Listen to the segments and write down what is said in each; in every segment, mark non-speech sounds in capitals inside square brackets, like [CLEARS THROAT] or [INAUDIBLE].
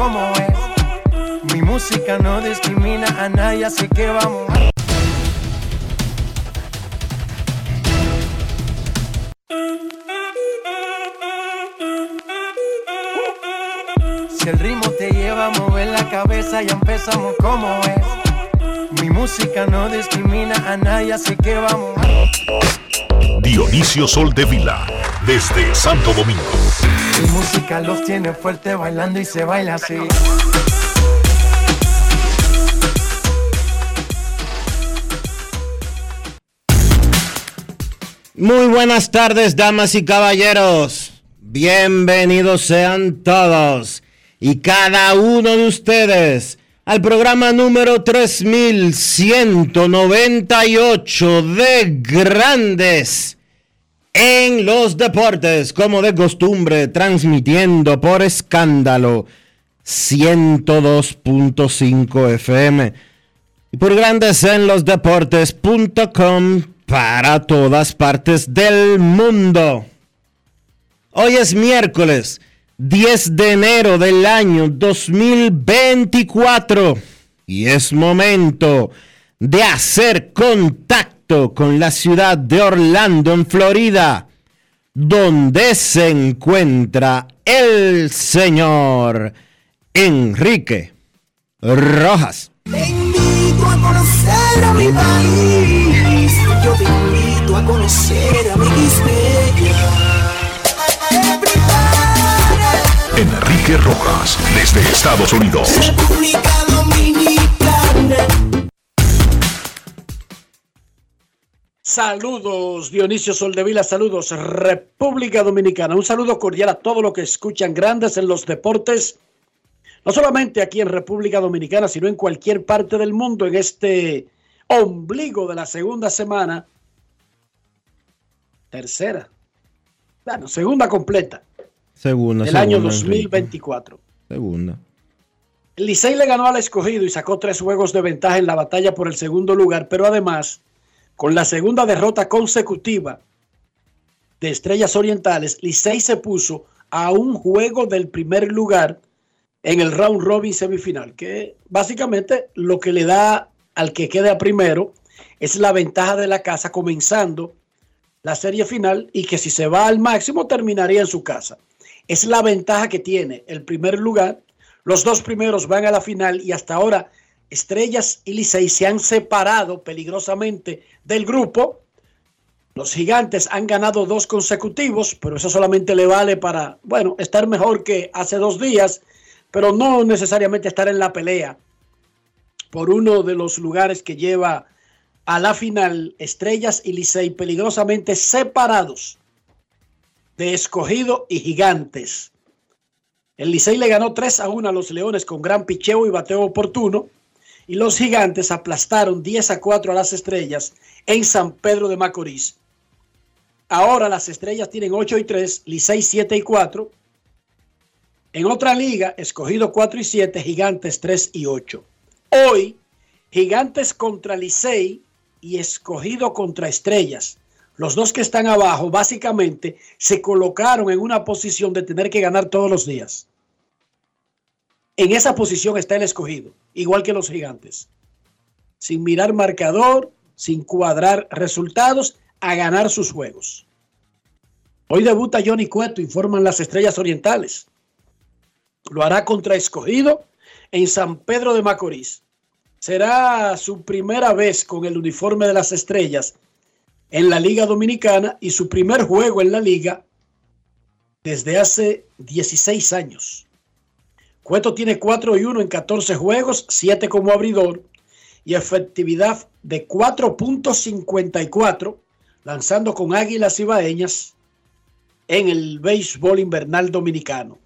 Como es. Mi música no discrimina a nadie, así que vamos. Si el ritmo te lleva a mover la cabeza, ya empezamos como es. Mi música no discrimina a nadie, así que vamos. Dionisio Soldevila desde Santo Domingo. Mi música los tiene fuerte bailando y se baila así. Muy buenas tardes, damas y caballeros. Bienvenidos sean todos y cada uno de ustedes al programa número 3198 de Grandes en los Deportes, como de costumbre, transmitiendo por escándalo 102.5 FM y por Grandes en los Deportes.com para todas partes del mundo. Hoy es miércoles 10 de enero del año 2024 y es momento de hacer contacto con la ciudad de Orlando, en Florida, donde se encuentra el señor Enrique Rojas. Te invito a conocer a mi país. Yo te invito a conocer a mi Enrique Rojas desde Estados Unidos. República Dominicana. Saludos, Dionisio Soldevila, saludos, República Dominicana. Un saludo cordial a todos los que escuchan grandes en los deportes, no solamente aquí en República Dominicana, sino en cualquier parte del mundo, en este ombligo de la segunda semana, tercera, bueno, segunda completa Segunda. del año segunda, Enrique. 2024. Segunda. El Licey le ganó al escogido y sacó tres juegos de ventaja en la batalla por el segundo lugar, pero además, con la segunda derrota consecutiva de Estrellas Orientales, Licey se puso a un juego del primer lugar en el round robin semifinal, que básicamente lo que le da al que queda primero es la ventaja de la casa comenzando la serie final y que si se va al máximo terminaría en su casa. Es la ventaja que tiene el primer lugar. Los dos primeros van a la final y hasta ahora Estrellas y Licey se han separado peligrosamente del grupo. Los gigantes han ganado dos consecutivos, pero eso solamente le vale para, bueno, estar mejor que hace dos días, pero no necesariamente estar en la pelea por uno de los lugares que lleva a la final Estrellas y Licey peligrosamente separados de escogido y gigantes. El Licey le ganó 3 a 1 a los Leones con gran picheo y bateo oportuno. Y los gigantes aplastaron 10 a 4 a las estrellas en San Pedro de Macorís. Ahora las estrellas tienen 8 y 3, Licey 7 y 4. En otra liga, escogido 4 y 7, gigantes 3 y 8. Hoy, gigantes contra Licey y escogido contra estrellas. Los dos que están abajo básicamente se colocaron en una posición de tener que ganar todos los días. En esa posición está el escogido, igual que los gigantes. Sin mirar marcador, sin cuadrar resultados, a ganar sus juegos. Hoy debuta Johnny Cueto, informan las estrellas orientales. Lo hará contra escogido en San Pedro de Macorís. Será su primera vez con el uniforme de las estrellas en la Liga Dominicana y su primer juego en la liga desde hace 16 años. Cueto tiene 4 y 1 en 14 juegos, 7 como abridor y efectividad de 4.54 lanzando con Águilas Ibaeñas en el béisbol invernal dominicano.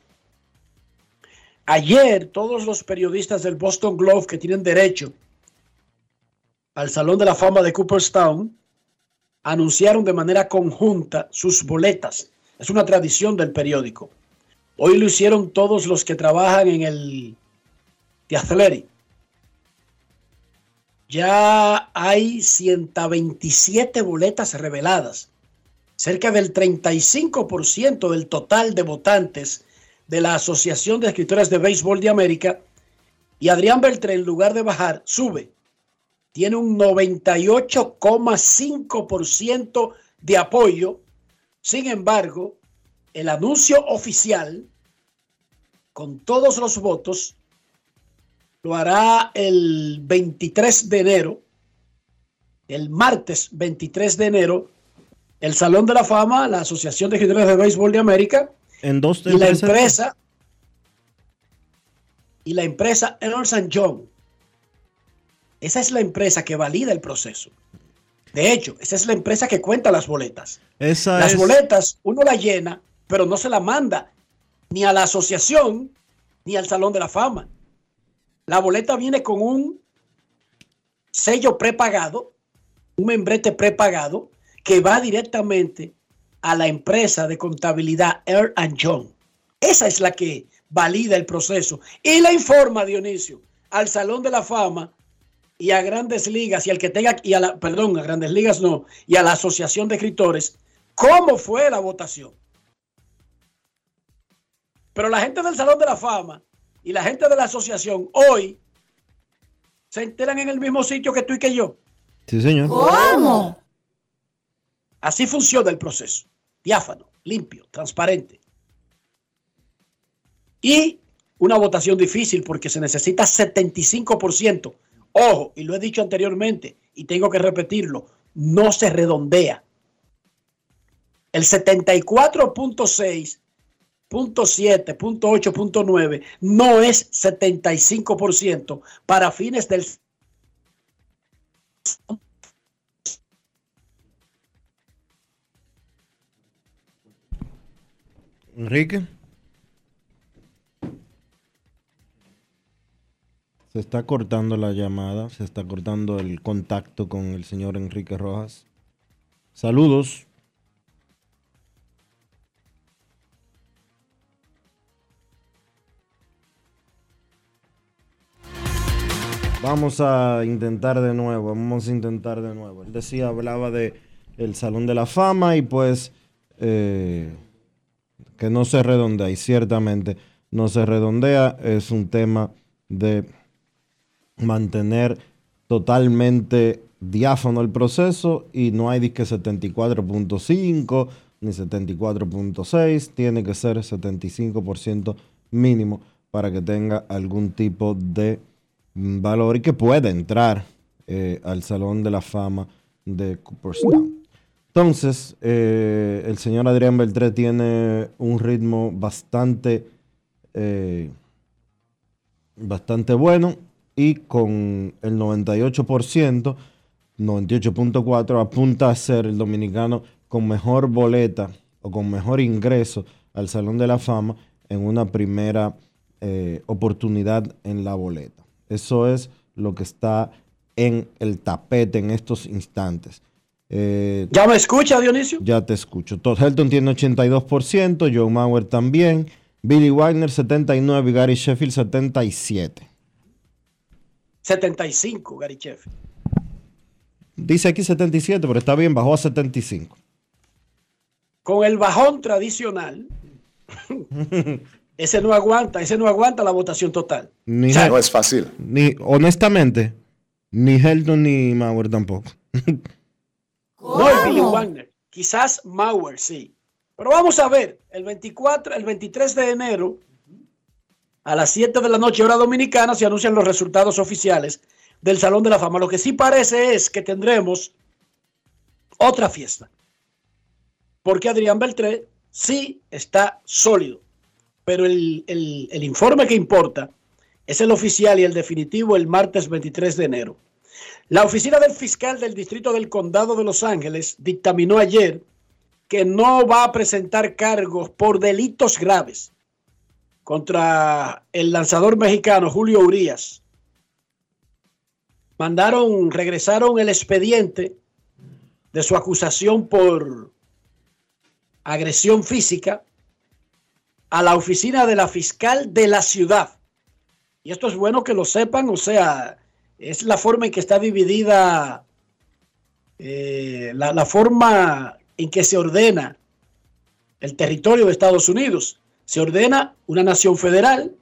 Ayer todos los periodistas del Boston Globe que tienen derecho al Salón de la Fama de Cooperstown anunciaron de manera conjunta sus boletas. Es una tradición del periódico. Hoy lo hicieron todos los que trabajan en el The Athletic. Ya hay 127 boletas reveladas. Cerca del 35% del total de votantes de la Asociación de Escritores de Béisbol de América. Y Adrián Beltré, en lugar de bajar, sube. Tiene un 98,5% de apoyo. Sin embargo, el anuncio oficial, con todos los votos, lo hará el 23 de enero, el martes 23 de enero, el Salón de la Fama, la Asociación de Escritores de Béisbol de América, En dos y la empresa y la empresa Ernst Young. Esa es la empresa que valida el proceso. De hecho, esa es la empresa que cuenta las boletas. Esa Las es- boletas uno la llena, pero no se la manda ni a la asociación ni al Salón de la Fama. La boleta viene con un sello prepagado, un membrete prepagado que va directamente a la empresa de contabilidad Air and Young. Esa es la que valida el proceso y la informa Dionisio al Salón de la Fama y a Grandes Ligas y al que tenga y a la perdón, a Grandes Ligas no, y a la Asociación de Escritores cómo fue la votación. Pero la gente del Salón de la Fama y la gente de la asociación hoy se enteran en el mismo sitio que tú y que yo. Sí, señor. Así funciona el proceso. Diáfano, limpio, transparente. Y una votación difícil porque se necesita 75%. Ojo, y lo he dicho anteriormente y tengo que repetirlo, no se redondea. El 74.6, punto 7, punto 8, punto 9 no es 75% para fines del Enrique. Se está cortando la llamada, se está cortando el contacto con el señor Enrique Rojas. Saludos. Vamos a intentar de nuevo, vamos a intentar de nuevo. Él decía, hablaba de el Salón de la Fama y pues eh, que no se redondea y ciertamente no se redondea. Es un tema de mantener totalmente diáfano el proceso y no hay disque 74.5 ni 74.6, tiene que ser 75% mínimo para que tenga algún tipo de valor y que pueda entrar eh, al Salón de la Fama de Cooperstown. Entonces, eh, el señor Adrián Beltré tiene un ritmo bastante, eh, bastante bueno y con el 98%, 98.4 apunta a ser el dominicano con mejor boleta o con mejor ingreso al Salón de la Fama en una primera oportunidad en la boleta. Eso es lo que está en el tapete en estos instantes. Eh, ¿Ya me escucha, Dionisio? ya te escucho. Todd Helton tiene 82%, Joe Mauer también, Billy Wagner 79 y Gary Sheffield 77. 75, Gary Sheffield. Dice aquí 77, pero está bien, bajó a 75. Con el bajón tradicional, [LAUGHS] ese no aguanta, ese no aguanta la votación total. Ni, O sea, No es fácil. ni- honestamente, ni Helton ni Mauer tampoco. No el Billy Wagner. Quizás Mauer, sí. Pero vamos a ver, el 24, el 23 de enero, a las 7 de la noche hora dominicana se anuncian los resultados oficiales del Salón de la Fama. Lo que sí parece es que tendremos otra fiesta. Porque Adrián Beltré sí está sólido. Pero el, el informe que importa es el oficial y el definitivo el martes 23 de enero. La oficina del fiscal del Distrito del Condado de Los Ángeles dictaminó ayer que no va a presentar cargos por delitos graves contra el lanzador mexicano Julio Urias. Mandaron, regresaron el expediente de su acusación por agresión física a la oficina de la fiscal de la ciudad. Y esto es bueno que lo sepan, o sea, es la forma en que está dividida, eh, la, la forma en que se ordena el territorio de Estados Unidos. Se ordena una nación federal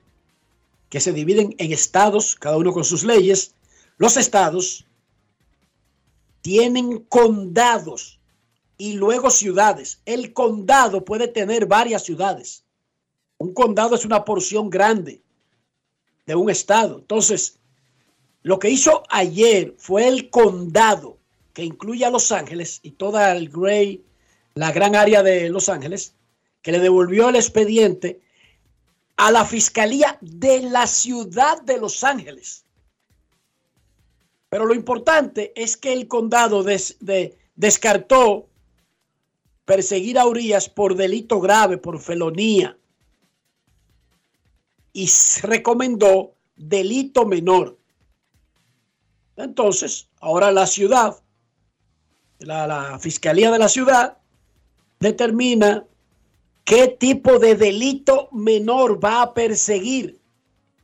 que se dividen en estados, cada uno con sus leyes. Los estados tienen condados y luego ciudades. El condado puede tener varias ciudades. Un condado es una porción grande de un estado. Entonces, lo que hizo ayer fue el condado, que incluye a Los Ángeles y toda el Gray, la gran área de Los Ángeles, que le devolvió el expediente a la Fiscalía de la ciudad de Los Ángeles. Pero lo importante es que el condado descartó perseguir a Urias por delito grave, por felonía, y recomendó delito menor. Entonces, ahora la ciudad, la, Fiscalía de la ciudad, determina qué tipo de delito menor va a perseguir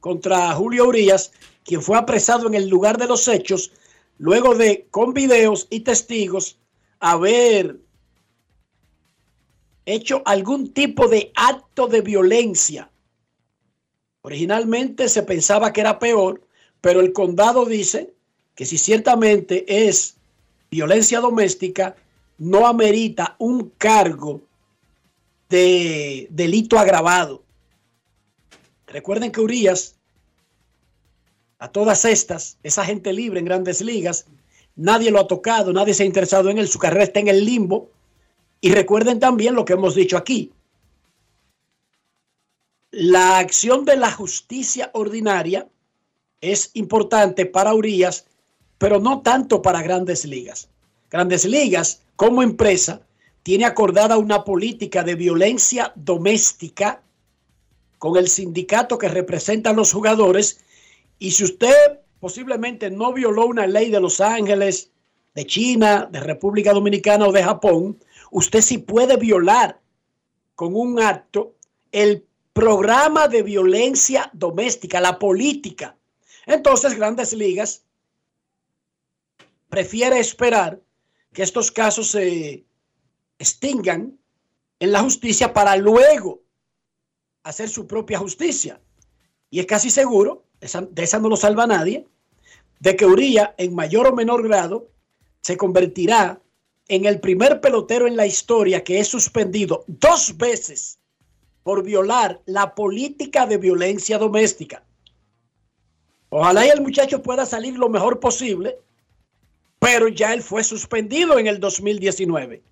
contra Julio Urias, quien fue apresado en el lugar de los hechos, luego de, con videos y testigos, haber hecho algún tipo de acto de violencia. Originalmente se pensaba que era peor, pero el condado dice que si ciertamente es violencia doméstica, no amerita un cargo de delito agravado. Recuerden que Urias, a todas estas, esa gente libre en grandes ligas, nadie lo ha tocado, nadie se ha interesado en él, su carrera está en el limbo. Y recuerden también lo que hemos dicho aquí. La acción de la justicia ordinaria es importante para Urias pero no tanto para grandes ligas. Grandes ligas, como empresa, tiene acordada una política de violencia doméstica con el sindicato que representa a los jugadores. Y si usted posiblemente no violó una ley de Los Ángeles, de China, de República Dominicana o de Japón, usted sí puede violar con un acto el programa de violencia doméstica, la política. Entonces, grandes ligas prefiere esperar que estos casos se extingan en la justicia para luego hacer su propia justicia. Y es casi seguro, de esa no lo salva nadie, de que Uría en mayor o menor grado se convertirá en el primer pelotero en la historia que es suspendido dos veces por violar la política de violencia doméstica. Ojalá y el muchacho pueda salir lo mejor posible pero ya él fue suspendido en el 2019.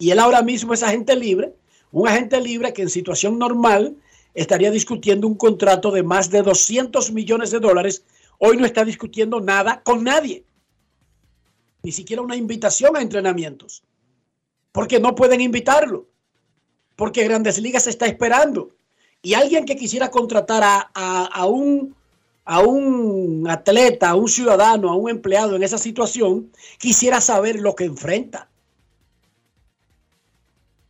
Y él ahora mismo es agente libre, un agente libre que en situación normal estaría discutiendo un contrato de más de 200 millones de dólares. Hoy no está discutiendo nada con nadie, ni siquiera una invitación a entrenamientos, porque no pueden invitarlo, porque Grandes Ligas está esperando. Y alguien que quisiera contratar a, a un a un atleta, a un ciudadano, a un empleado en esa situación, quisiera saber lo que enfrenta.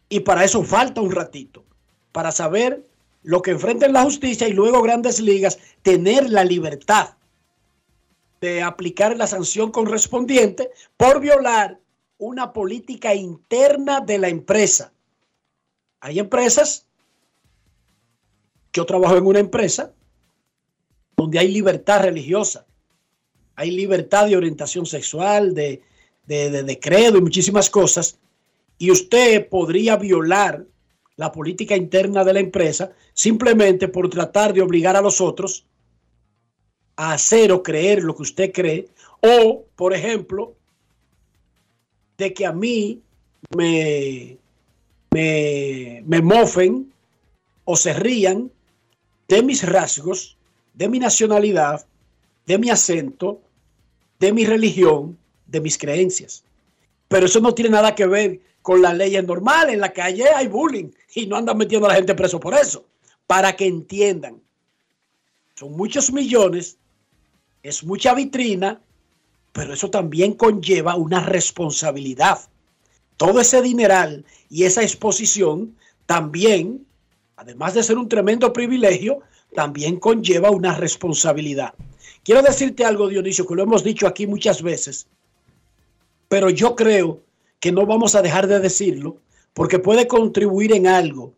Y para eso falta un ratito, para saber lo que enfrenta en la justicia y luego grandes ligas, tener la libertad de aplicar la sanción correspondiente por violar una política interna de la empresa. Hay empresas, yo trabajo en una empresa donde hay libertad religiosa, hay libertad de orientación sexual, de, de, credo y muchísimas cosas, y usted podría violar la política interna de la empresa simplemente por tratar de obligar a los otros a hacer o creer lo que usted cree o, por ejemplo, de que a mí me, me, me mofen o se rían de mis rasgos, de mi nacionalidad, de mi acento, de mi religión, de mis creencias. Pero eso no tiene nada que ver con las leyes normales. En la calle hay bullying y no andan metiendo a la gente preso por eso. Para que entiendan. Son muchos millones, es mucha vitrina, pero eso también conlleva una responsabilidad. Todo ese dineral y esa exposición también, además de ser un tremendo privilegio, también conlleva una responsabilidad. Quiero decirte algo, Dionisio, que lo hemos dicho aquí muchas veces, pero yo creo que no vamos a dejar de decirlo porque puede contribuir en algo.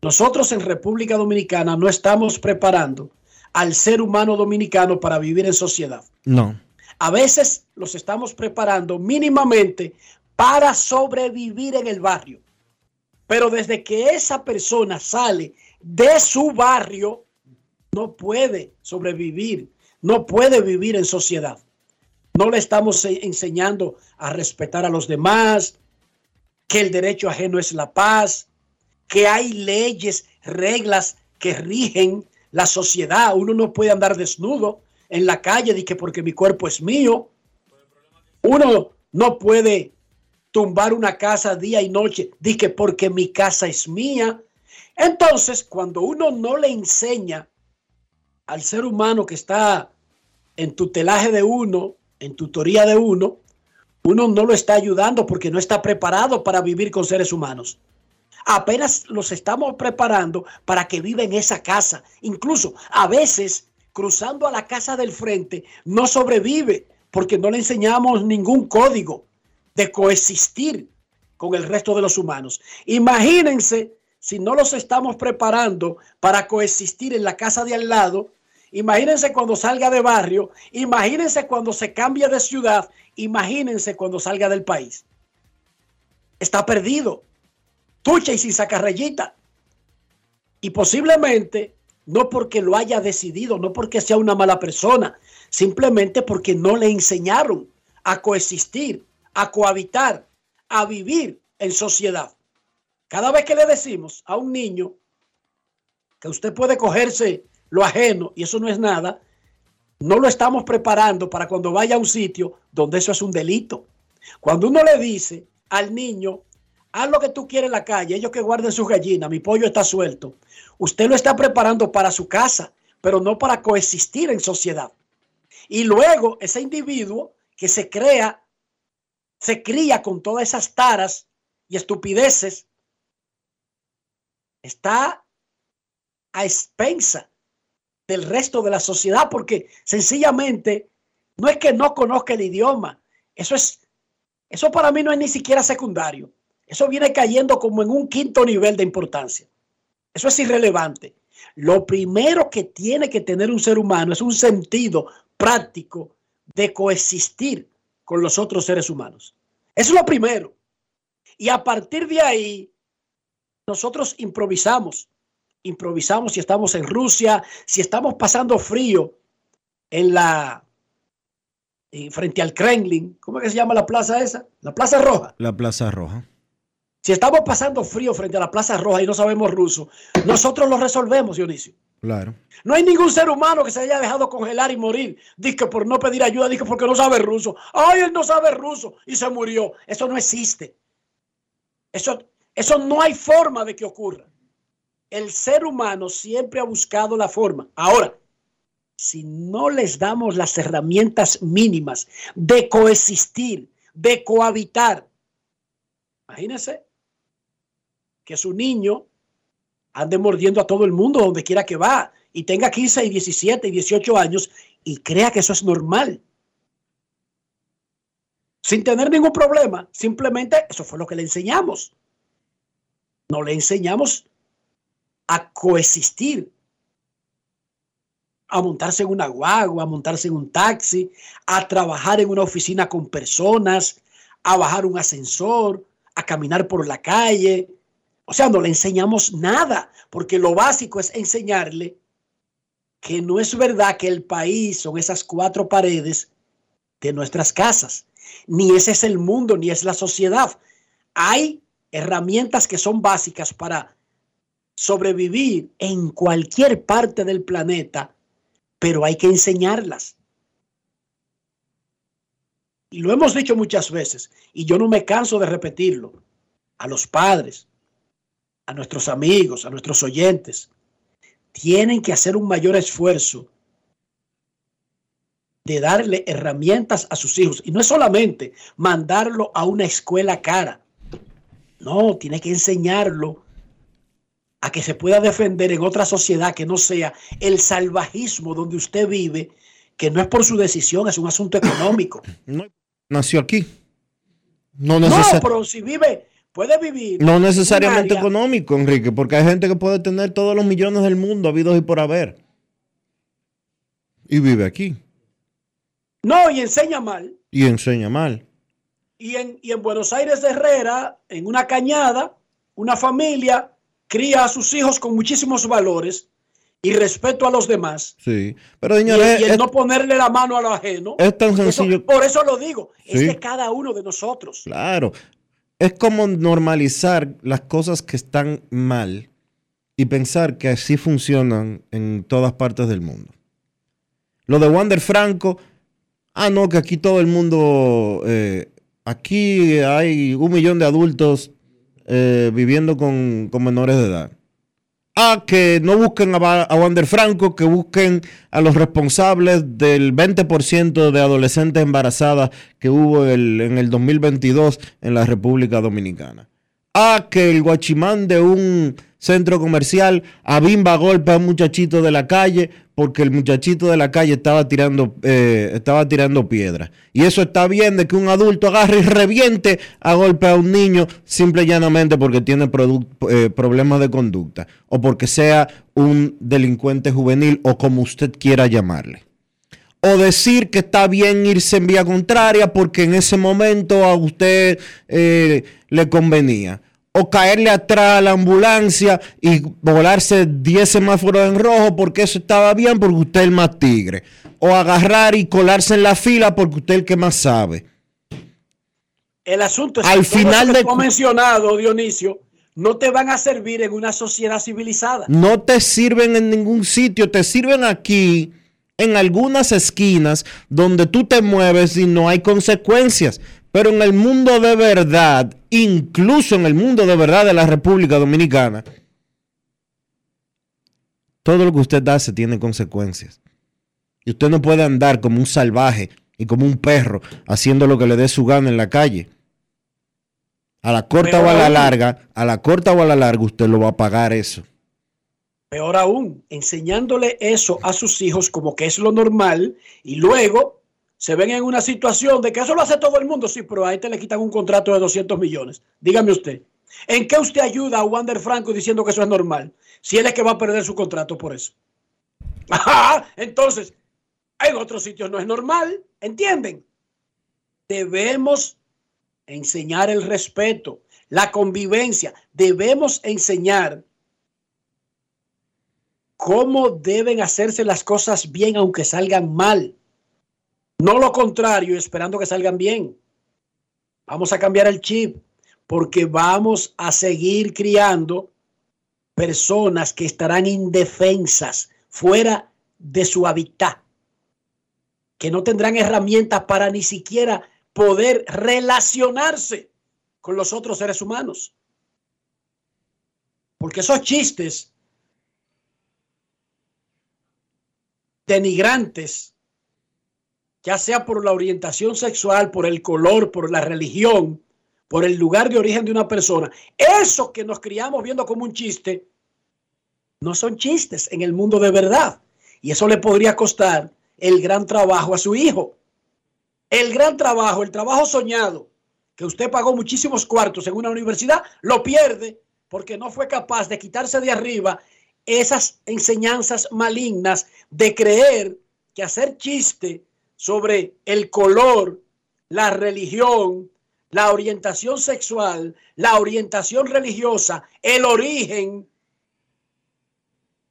Nosotros en República Dominicana no estamos preparando al ser humano dominicano para vivir en sociedad. No. A veces los estamos preparando mínimamente para sobrevivir en el barrio. Pero desde que esa persona sale de su barrio, no puede sobrevivir, no puede vivir en sociedad. No le estamos enseñando a respetar a los demás, que el derecho ajeno es la paz, que hay leyes, reglas que rigen la sociedad. Uno no puede andar desnudo en la calle de que porque mi cuerpo es mío. Uno no puede tumbar una casa día y noche que porque mi casa es mía. Entonces, cuando uno no le enseña al ser humano que está en tutelaje de uno, en tutoría de uno, uno no lo está ayudando porque no está preparado para vivir con seres humanos. Apenas los estamos preparando para que viva en esa casa. Incluso a veces cruzando a la casa del frente no sobrevive porque no le enseñamos ningún código de coexistir con el resto de los humanos. Imagínense si no los estamos preparando para coexistir en la casa de al lado, imagínense cuando salga de barrio, imagínense cuando se cambie de ciudad, imagínense cuando salga del país. Está perdido, tucha y sin sacar rayita. Y posiblemente no porque lo haya decidido, no porque sea una mala persona, simplemente porque no le enseñaron a coexistir, a cohabitar, a vivir en sociedad. Cada vez que le decimos a un niño que usted puede cogerse lo ajeno y eso no es nada, no lo estamos preparando para cuando vaya a un sitio donde eso es un delito. Cuando uno le dice al niño, haz lo que tú quieres en la calle, ellos que guarden sus gallinas, mi pollo está suelto, usted lo está preparando para su casa, pero no para coexistir en sociedad. Y luego ese individuo que se crea, se cría con todas esas taras y estupideces está a expensa del resto de la sociedad porque sencillamente no es que no conozca el idioma, eso es, eso para mí no es ni siquiera secundario, eso viene cayendo como en un quinto nivel de importancia, eso es irrelevante. Lo primero que tiene que tener un ser humano es un sentido práctico de coexistir con los otros seres humanos. Eso es lo primero. Y a partir de ahí, nosotros improvisamos, improvisamos si estamos en Rusia, si estamos pasando frío en la frente al Kremlin, ¿cómo es que se llama la plaza esa? La Plaza Roja. La Plaza Roja. Si estamos pasando frío frente a la Plaza Roja y no sabemos ruso, nosotros lo resolvemos, Dionisio. Claro. No hay ningún ser humano que se haya dejado congelar y morir. Dice por no pedir ayuda, dice porque no sabe ruso. Ay, él no sabe ruso y se murió. Eso no existe. Eso, eso no hay forma de que ocurra. El ser humano siempre ha buscado la forma. Ahora, si no les damos las herramientas mínimas de coexistir, de cohabitar, imagínense que su niño ande mordiendo a todo el mundo donde quiera que va y tenga 15 y 17 y 18 años y crea que eso es normal. Sin tener ningún problema, simplemente eso fue lo que le enseñamos. No le enseñamos a coexistir, a montarse en una guagua, a montarse en un taxi, a trabajar en una oficina con personas, a bajar un ascensor, a caminar por la calle, O sea, no le enseñamos nada, porque lo básico es enseñarle que no es verdad que el país son esas cuatro paredes de nuestras casas, ni ese es el mundo, ni es la sociedad. Hay herramientas que son básicas para sobrevivir en cualquier parte del planeta, pero hay que enseñarlas. Y lo hemos dicho muchas veces, y yo no me canso de repetirlo, a los padres, a nuestros amigos, a nuestros oyentes, tienen que hacer un mayor esfuerzo de darle herramientas a sus hijos. Y no es solamente mandarlo a una escuela cara. No, tiene que enseñarlo a que se pueda defender en otra sociedad que no sea el salvajismo donde usted vive, que no es por su decisión, es un asunto económico. [COUGHS] No, nació aquí. No, No, pero si vive, puede vivir. No necesariamente económico, Enrique, porque hay gente que puede tener todos los millones del mundo habidos y por haber. Y vive aquí. No, y enseña mal. Y enseña mal. Y en, y en Buenos Aires de Herrera, en una cañada, una familia cría a sus hijos con muchísimos valores y respeto a los demás. Sí. Pero señores, y el es, no ponerle la mano a lo ajeno. es tan Eso- sencillo. por eso lo digo, es de cada uno de nosotros. Claro. Es como normalizar las cosas que están mal y pensar que así funcionan en todas partes del mundo. Lo de Wander Franco, ah, no, que aquí todo el mundo, eh, aquí hay un millón de adultos eh, viviendo con, con menores de edad. Ah, que no busquen a, a Wander Franco, que busquen a los responsables del 20% de adolescentes embarazadas que hubo el- en el 2022 en la República Dominicana. Ah, que el guachimán de un centro comercial abimba a golpe a un muchachito de la calle porque el muchachito de la calle estaba tirando, eh, estaba tirando piedras. Y eso está bien de que un adulto agarre y reviente a golpe a un niño simple y llanamente porque tiene eh, problemas de conducta o porque sea un delincuente juvenil o como usted quiera llamarle o decir que está bien irse en vía contraria porque en ese momento a usted eh, le convenía. O caerle atrás a la ambulancia y volarse 10 semáforos en rojo porque eso estaba bien porque usted es el más tigre. O agarrar y colarse en la fila porque usted es el que más sabe. El asunto es Al que final que de cu- mencionado, Dionisio, no te van a servir en una sociedad civilizada. No te sirven en ningún sitio, te sirven aquí en algunas esquinas donde tú te mueves y no hay consecuencias. Pero en el mundo de verdad, incluso en el mundo de verdad de la República Dominicana, todo lo que usted hace tiene consecuencias. Y usted no puede andar como un salvaje y como un perro haciendo lo que le dé su gana en la calle. A la corta o a la aún- larga, a la corta o a la larga, usted lo va a pagar eso. Peor aún, enseñándole eso a sus hijos como que es lo normal y luego se ven en una situación de que eso lo hace todo el mundo, sí, pero a este le quitan un contrato de 200 millones. Dígame usted, ¿en qué usted ayuda a Wander Franco diciendo que eso es normal? Si él es que va a perder su contrato por eso. [LAUGHS] Entonces, en otros sitios no es normal, ¿entienden? Debemos enseñar el respeto, la convivencia, debemos enseñar cómo deben hacerse las cosas bien aunque salgan mal. No lo contrario, esperando que salgan bien. Vamos a cambiar el chip porque vamos a seguir criando personas que estarán indefensas, fuera de su hábitat, que no tendrán herramientas para ni siquiera poder relacionarse con los otros seres humanos. Porque esos chistes denigrantes, ya sea por la orientación sexual, por el color, por la religión, por el lugar de origen de una persona, eso que nos criamos viendo como un chiste, no son chistes en el mundo de verdad. Y eso le podría costar el gran trabajo a su hijo. El gran trabajo, el trabajo soñado, que usted pagó muchísimos cuartos en una universidad, lo pierde porque no fue capaz de quitarse de arriba esas enseñanzas malignas de creer que hacer chiste sobre el color, la religión, la orientación sexual, la orientación religiosa, el origen,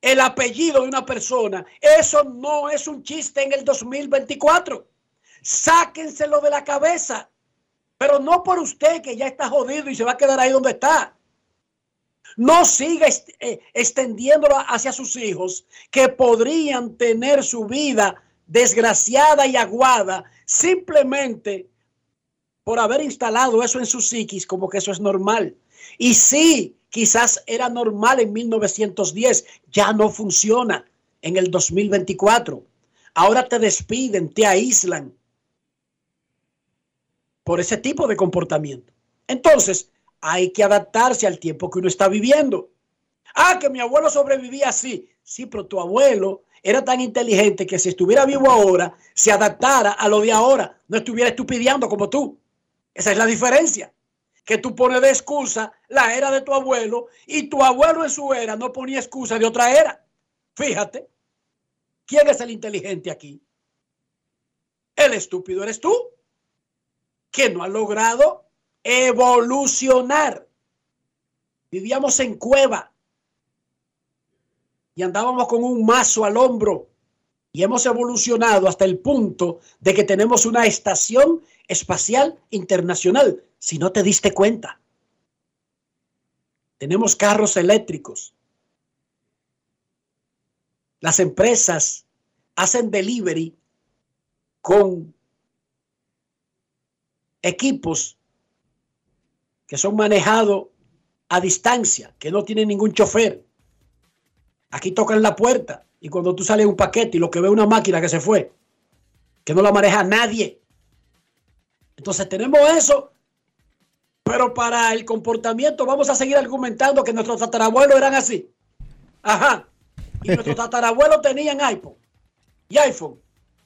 el apellido de una persona, eso no es un chiste en el 2024. Sáquenselo de la cabeza, pero no por usted que ya está jodido y se va a quedar ahí donde está. No siga eh, extendiéndolo hacia sus hijos que podrían tener su vida desgraciada y aguada simplemente por haber instalado eso en su psiquis como que eso es normal. Y sí, quizás era normal en 1910, ya no funciona en el 2024. Ahora te despiden, te aíslan por ese tipo de comportamiento. Entonces, hay que adaptarse al tiempo que uno está viviendo. Ah, que mi abuelo sobrevivía así. Sí, pero tu abuelo era tan inteligente que si estuviera vivo ahora, se adaptara a lo de ahora, no estuviera estupideando como tú. Esa es la diferencia. Que tú pones de excusa la era de tu abuelo y tu abuelo en su era no ponía excusa de otra era. Fíjate, ¿quién es el inteligente aquí? El estúpido eres tú, que no ha logrado evolucionar. Vivíamos en cueva y andábamos con un mazo al hombro y hemos evolucionado hasta el punto de que tenemos una estación espacial internacional, si no te diste cuenta. Tenemos carros eléctricos. Las empresas hacen delivery con equipos que son manejados a distancia, que no tienen ningún chofer. Aquí tocan la puerta y cuando tú sales un paquete y lo que ve una máquina que se fue, que no la maneja nadie. Entonces tenemos eso, pero para el comportamiento vamos a seguir argumentando que nuestros tatarabuelos eran así. Ajá. Y [LAUGHS] nuestros tatarabuelos tenían iPhone y iPhone.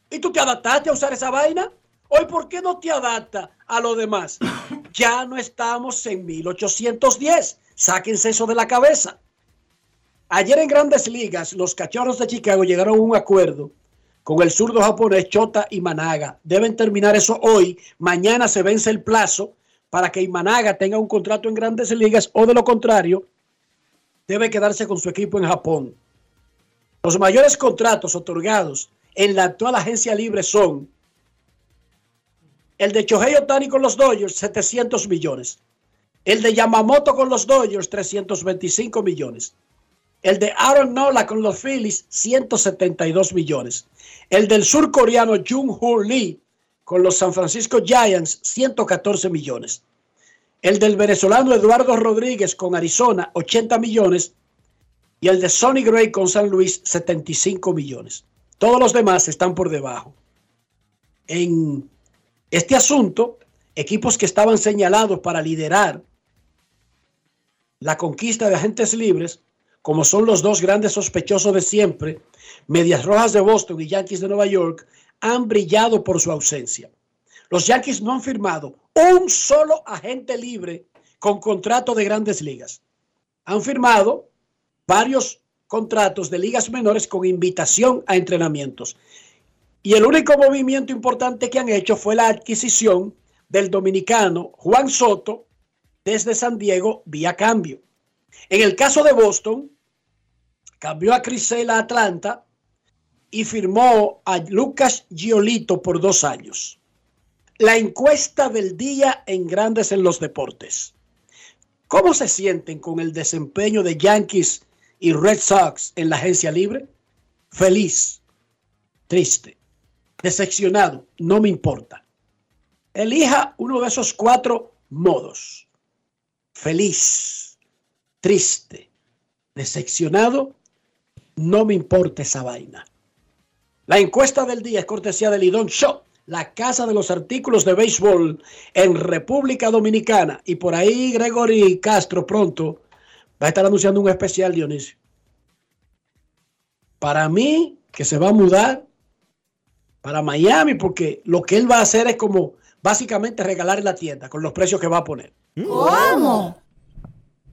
¿Y tú te adaptaste a usar esa vaina? Hoy, ¿por qué no te adapta a lo demás? [LAUGHS] Ya no estamos en 1810. Sáquense eso de la cabeza. Ayer en grandes ligas, los cachorros de Chicago llegaron a un acuerdo con el zurdo japonés Chota y Managa. Deben terminar eso hoy. Mañana se vence el plazo para que Imanaga tenga un contrato en grandes ligas o de lo contrario, debe quedarse con su equipo en Japón. Los mayores contratos otorgados en la actual agencia libre son el de Chohei Otani con los Dodgers, 700 millones. El de Yamamoto con los Dodgers, 325 millones. El de Aaron Nola con los Phillies, 172 millones. El del surcoreano Jung Hoo Lee con los San Francisco Giants, 114 millones. El del venezolano Eduardo Rodríguez con Arizona, 80 millones. Y el de Sonny Gray con San Luis, 75 millones. Todos los demás están por debajo. En este asunto, equipos que estaban señalados para liderar la conquista de agentes libres, como son los dos grandes sospechosos de siempre, Medias Rojas de Boston y Yankees de Nueva York, han brillado por su ausencia. Los Yankees no han firmado un solo agente libre con contrato de grandes ligas. Han firmado varios contratos de ligas menores con invitación a entrenamientos. Y el único movimiento importante que han hecho fue la adquisición del dominicano Juan Soto desde San Diego vía cambio. En el caso de Boston, cambió a Crisela Atlanta y firmó a Lucas Giolito por dos años. La encuesta del día en Grandes en los Deportes. ¿Cómo se sienten con el desempeño de Yankees y Red Sox en la agencia libre? Feliz, triste, decepcionado, no me importa. Elija uno de esos cuatro modos. Feliz, triste, decepcionado, no me importa esa vaina. La encuesta del día es cortesía de Lidón Show, la casa de los artículos de béisbol en República Dominicana. Y por ahí Gregory Castro pronto va a estar anunciando un especial, Dionisio. Para mí, que se va a mudar para Miami, porque lo que él va a hacer es como básicamente regalar la tienda con los precios que va a poner. ¿Cómo?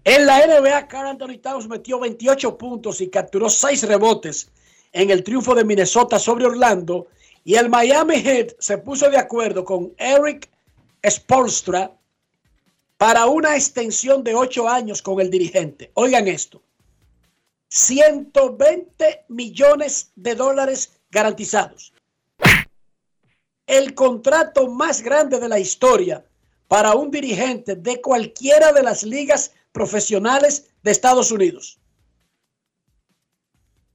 En la NBA, Carl Anthony Towns metió 28 puntos y capturó 6 rebotes en el triunfo de Minnesota sobre Orlando. Y el Miami Heat se puso de acuerdo con Eric Spolstra para una extensión de ocho años con el dirigente. Oigan esto. 120 millones de dólares garantizados. El contrato más grande de la historia para un dirigente de cualquiera de las ligas profesionales de Estados Unidos.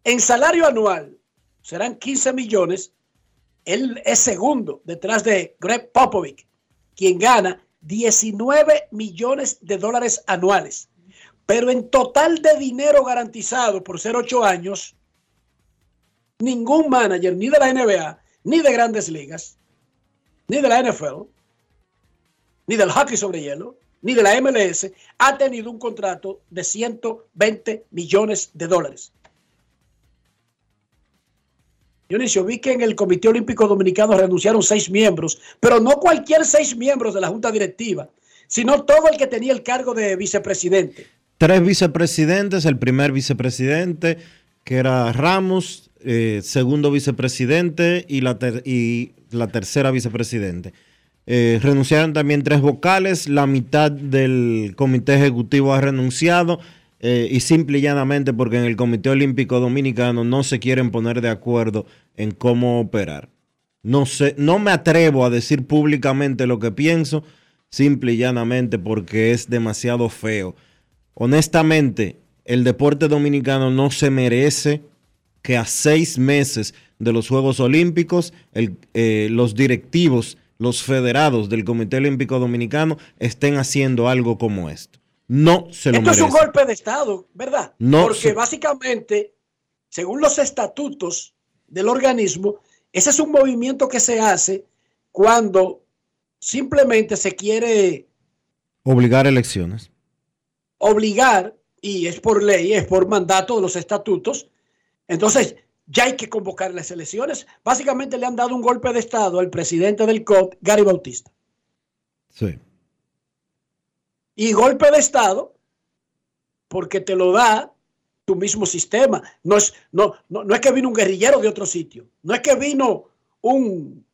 En salario anual serán 15 millones. Él es segundo detrás de Greg Popovich, quien gana 19 millones de dólares anuales. Pero en total de dinero garantizado por ser ocho años, ningún manager, ni de la NBA, ni de grandes ligas, ni de la NFL, ni del hockey sobre hielo, ni de la MLS, ha tenido un contrato de 120 millones de dólares. Dionisio, vi que en el Comité Olímpico Dominicano renunciaron seis miembros, pero no cualquier seis miembros de la Junta Directiva, sino todo el que tenía el cargo de vicepresidente. Tres vicepresidentes, el primer vicepresidente, que era Ramos, eh, segundo vicepresidente y la, y la tercera vicepresidente. Eh, renunciaron también tres vocales, la mitad del comité ejecutivo ha renunciado eh, y simple y llanamente porque en el Comité Olímpico Dominicano no se quieren poner de acuerdo en cómo operar. No, sé, no me atrevo a decir públicamente lo que pienso, simple y llanamente porque es demasiado feo. Honestamente, el deporte dominicano no se merece que a seis meses de los Juegos Olímpicos eh, los directivos los federados del Comité Olímpico Dominicano estén haciendo algo como esto. No se lo Esto es un golpe de Estado, ¿verdad? No Porque básicamente, según los estatutos del organismo, ese es un movimiento que se hace cuando simplemente se quiere... Obligar elecciones. Obligar, y es por ley, es por mandato de los estatutos. Entonces, ya hay que convocar las elecciones. Básicamente le han dado un golpe de Estado al presidente del COP, Gary Bautista. Sí. Y golpe de Estado porque te lo da tu mismo sistema. No es, no, no, es que vino un guerrillero de otro sitio. No es que vino un,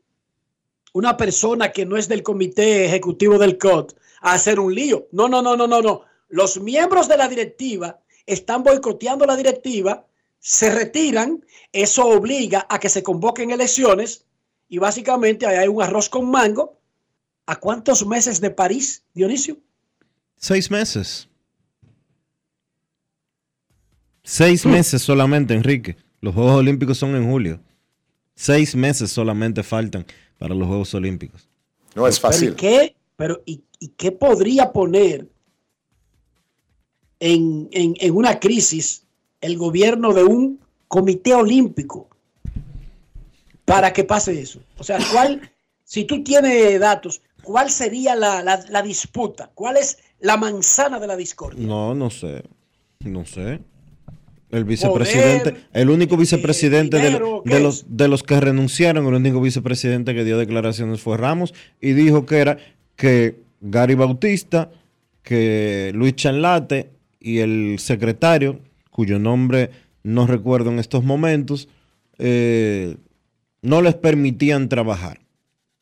una persona que no es del comité ejecutivo del COD a hacer un lío. No, no, no, no, no, no. Los miembros de la directiva están boicoteando la directiva se retiran, eso obliga a que se convoquen elecciones y básicamente hay un arroz con mango. ¿A cuántos meses de París, Dionisio? Seis meses. Seis meses solamente, Enrique. Los Juegos Olímpicos son en julio. Seis meses solamente faltan para los Juegos Olímpicos. No es fácil. ¿Pero, qué, pero ¿y, qué podría poner en, en una crisis el gobierno de un comité olímpico para que pase eso? O sea, ¿cuál, si tú tienes datos, cuál sería la, disputa? ¿Cuál es la manzana de la discordia? No, no sé. No sé. El vicepresidente, el único vicepresidente de, los, de los que renunciaron, el único vicepresidente que dio declaraciones fue Ramos y dijo que era que Gary Bautista, que Luis Chanlate y el secretario cuyo nombre no recuerdo en estos momentos, eh, no les permitían trabajar.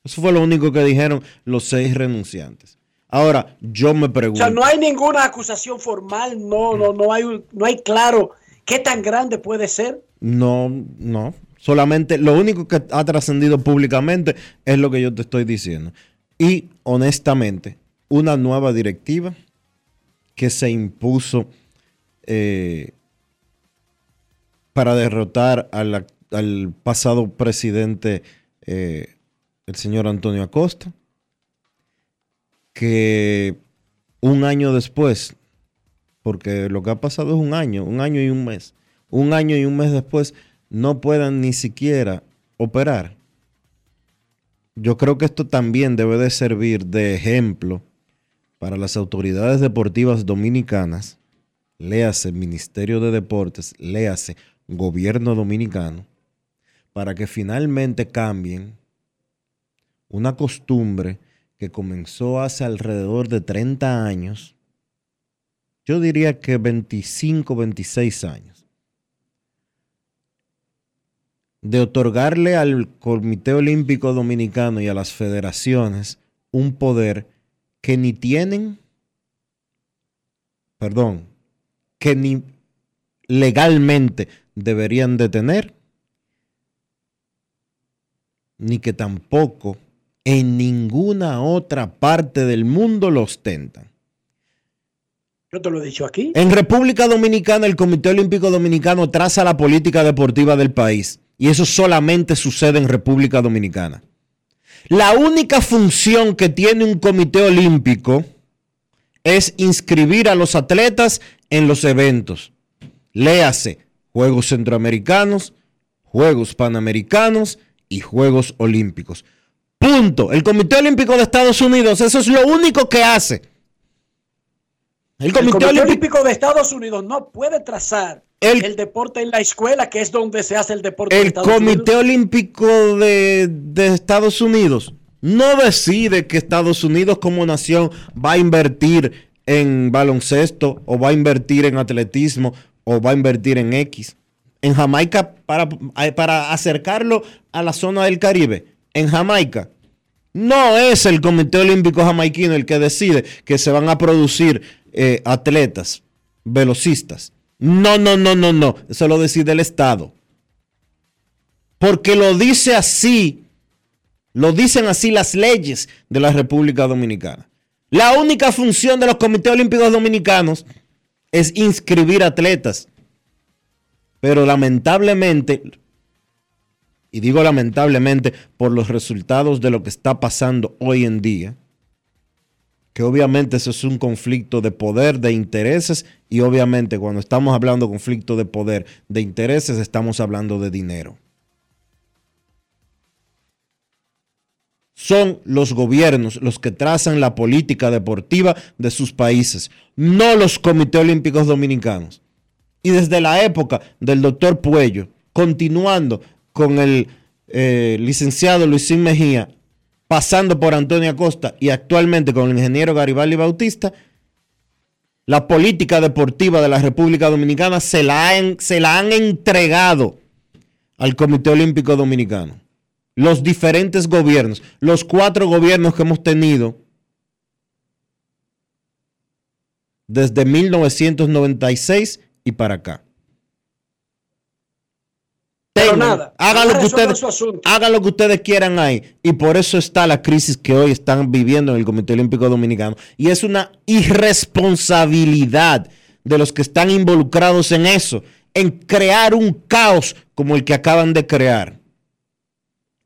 Eso fue lo único que dijeron los seis renunciantes. Ahora, yo me pregunto. O sea, no hay ninguna acusación formal, no, no, no hay, no hay claro qué tan grande puede ser. No, no. Solamente lo único que ha trascendido públicamente es lo que yo te estoy diciendo. Y honestamente, una nueva directiva que se impuso eh, para derrotar al, pasado presidente, eh, el señor Antonio Acosta, que un año después, porque lo que ha pasado es un año, un año y un mes, un año y un mes después, no puedan ni siquiera operar. Yo creo que esto también debe de servir de ejemplo para las autoridades deportivas dominicanas, léase Ministerio de Deportes, léase gobierno dominicano para que finalmente cambien una costumbre que comenzó hace alrededor de 30 años, yo diría que 25, 26 años, de otorgarle al Comité Olímpico Dominicano y a las federaciones un poder que ni tienen perdón, que ni legalmente deberían de tener, ni que tampoco en ninguna otra parte del mundo lo ostentan. Yo te lo he dicho aquí. En República Dominicana, el Comité Olímpico Dominicano traza la política deportiva del país. Y eso solamente sucede en República Dominicana. La única función que tiene un comité olímpico es inscribir a los atletas en los eventos. Léase Juegos Centroamericanos, Juegos Panamericanos y Juegos Olímpicos. Punto. El Comité Olímpico de Estados Unidos, eso es lo único que hace. El Comité, Olímpico, de Estados Unidos no puede trazar el, deporte en la escuela, que es donde se hace el deporte. El Comité Olímpico de, de Estados Unidos no decide que Estados Unidos como nación va a invertir en baloncesto o va a invertir en atletismo o va a invertir en X. En Jamaica, para, para acercarlo a la zona del Caribe, en Jamaica, no es el Comité Olímpico Jamaiquino el que decide que se van a producir eh, atletas, velocistas. No, no, no, no, no. Eso lo decide el Estado. Porque lo dice así, lo dicen así las leyes de la República Dominicana. La única función de los comités olímpicos dominicanos es inscribir atletas. Pero lamentablemente, y digo lamentablemente por los resultados de lo que está pasando hoy en día, que obviamente eso es un conflicto de poder, de intereses, y obviamente cuando estamos hablando de conflicto de poder, de intereses, estamos hablando de dinero. Son los gobiernos los que trazan la política deportiva de sus países, no los comités olímpicos dominicanos. Y desde la época del doctor Puello, continuando con el eh, licenciado Luisín Mejía, pasando por Antonio Acosta y actualmente con el ingeniero Garibaldi Bautista, la política deportiva de la República Dominicana se la, se la han entregado al Comité Olímpico Dominicano. Los diferentes gobiernos, los cuatro gobiernos que hemos tenido desde 1996 y para acá. Pero nada, hagan lo, que ustedes, hagan lo que ustedes quieran ahí. Y por eso está la crisis que hoy están viviendo en el Comité Olímpico Dominicano. Y es una irresponsabilidad de los que están involucrados en eso, en crear un caos como el que acaban de crear.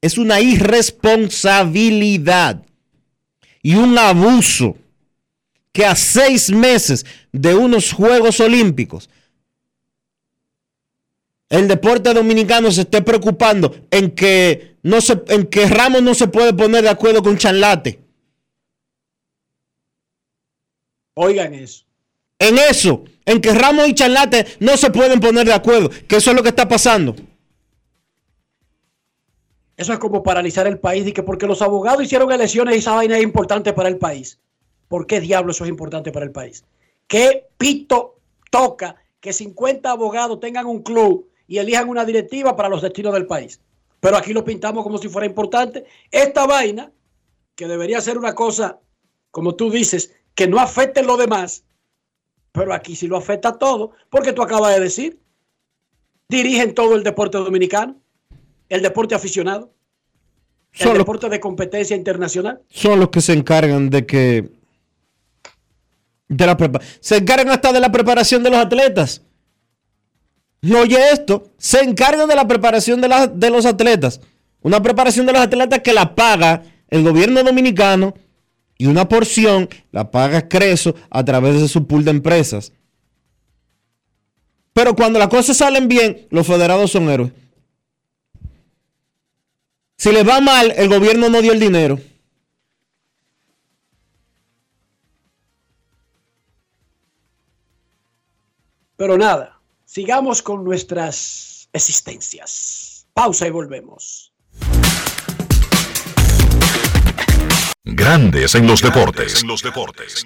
Es una irresponsabilidad y un abuso que a seis meses de unos Juegos Olímpicos el deporte dominicano se esté preocupando en que, no se, en que Ramos no se puede poner de acuerdo con Charlate. Oigan eso. En eso, en que Ramos y Charlate no se pueden poner de acuerdo, que eso es lo que está pasando. Eso es como paralizar el país y que porque los abogados hicieron elecciones y esa vaina es importante para el país. ¿Por qué diablo eso es importante para el país? ¿Qué pito toca que 50 abogados tengan un club y elijan una directiva para los destinos del país. Pero aquí lo pintamos como si fuera importante. Esta vaina, que debería ser una cosa, como tú dices, que no afecte lo demás, pero aquí sí lo afecta todo, porque tú acabas de decir, dirigen todo el deporte dominicano, el deporte aficionado, el deporte de competencia internacional. Son los que se encargan de que... De la se encargan hasta de la preparación de los atletas. No oye esto, se encargan de la preparación de, de los atletas. Una preparación de los atletas que la paga el gobierno dominicano y una porción la paga Creso a través de su pool de empresas. Pero cuando las cosas salen bien, los federados son héroes. Si les va mal, el gobierno no dio el dinero. Pero nada, Sigamos con nuestras existencias. Pausa y volvemos. Grandes en los deportes. En los deportes.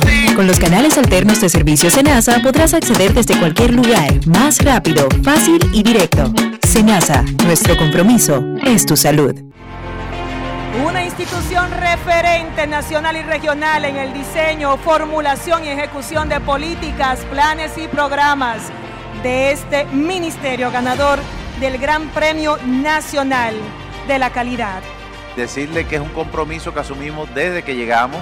Con los canales alternos de servicio Senasa podrás acceder desde cualquier lugar, más rápido, fácil y directo. Senasa, nuestro compromiso es tu salud. Una institución referente nacional y regional en el diseño, formulación y ejecución de políticas, planes y programas de este ministerio ganador del Gran Premio Nacional de la Calidad. Decirle que es un compromiso que asumimos desde que llegamos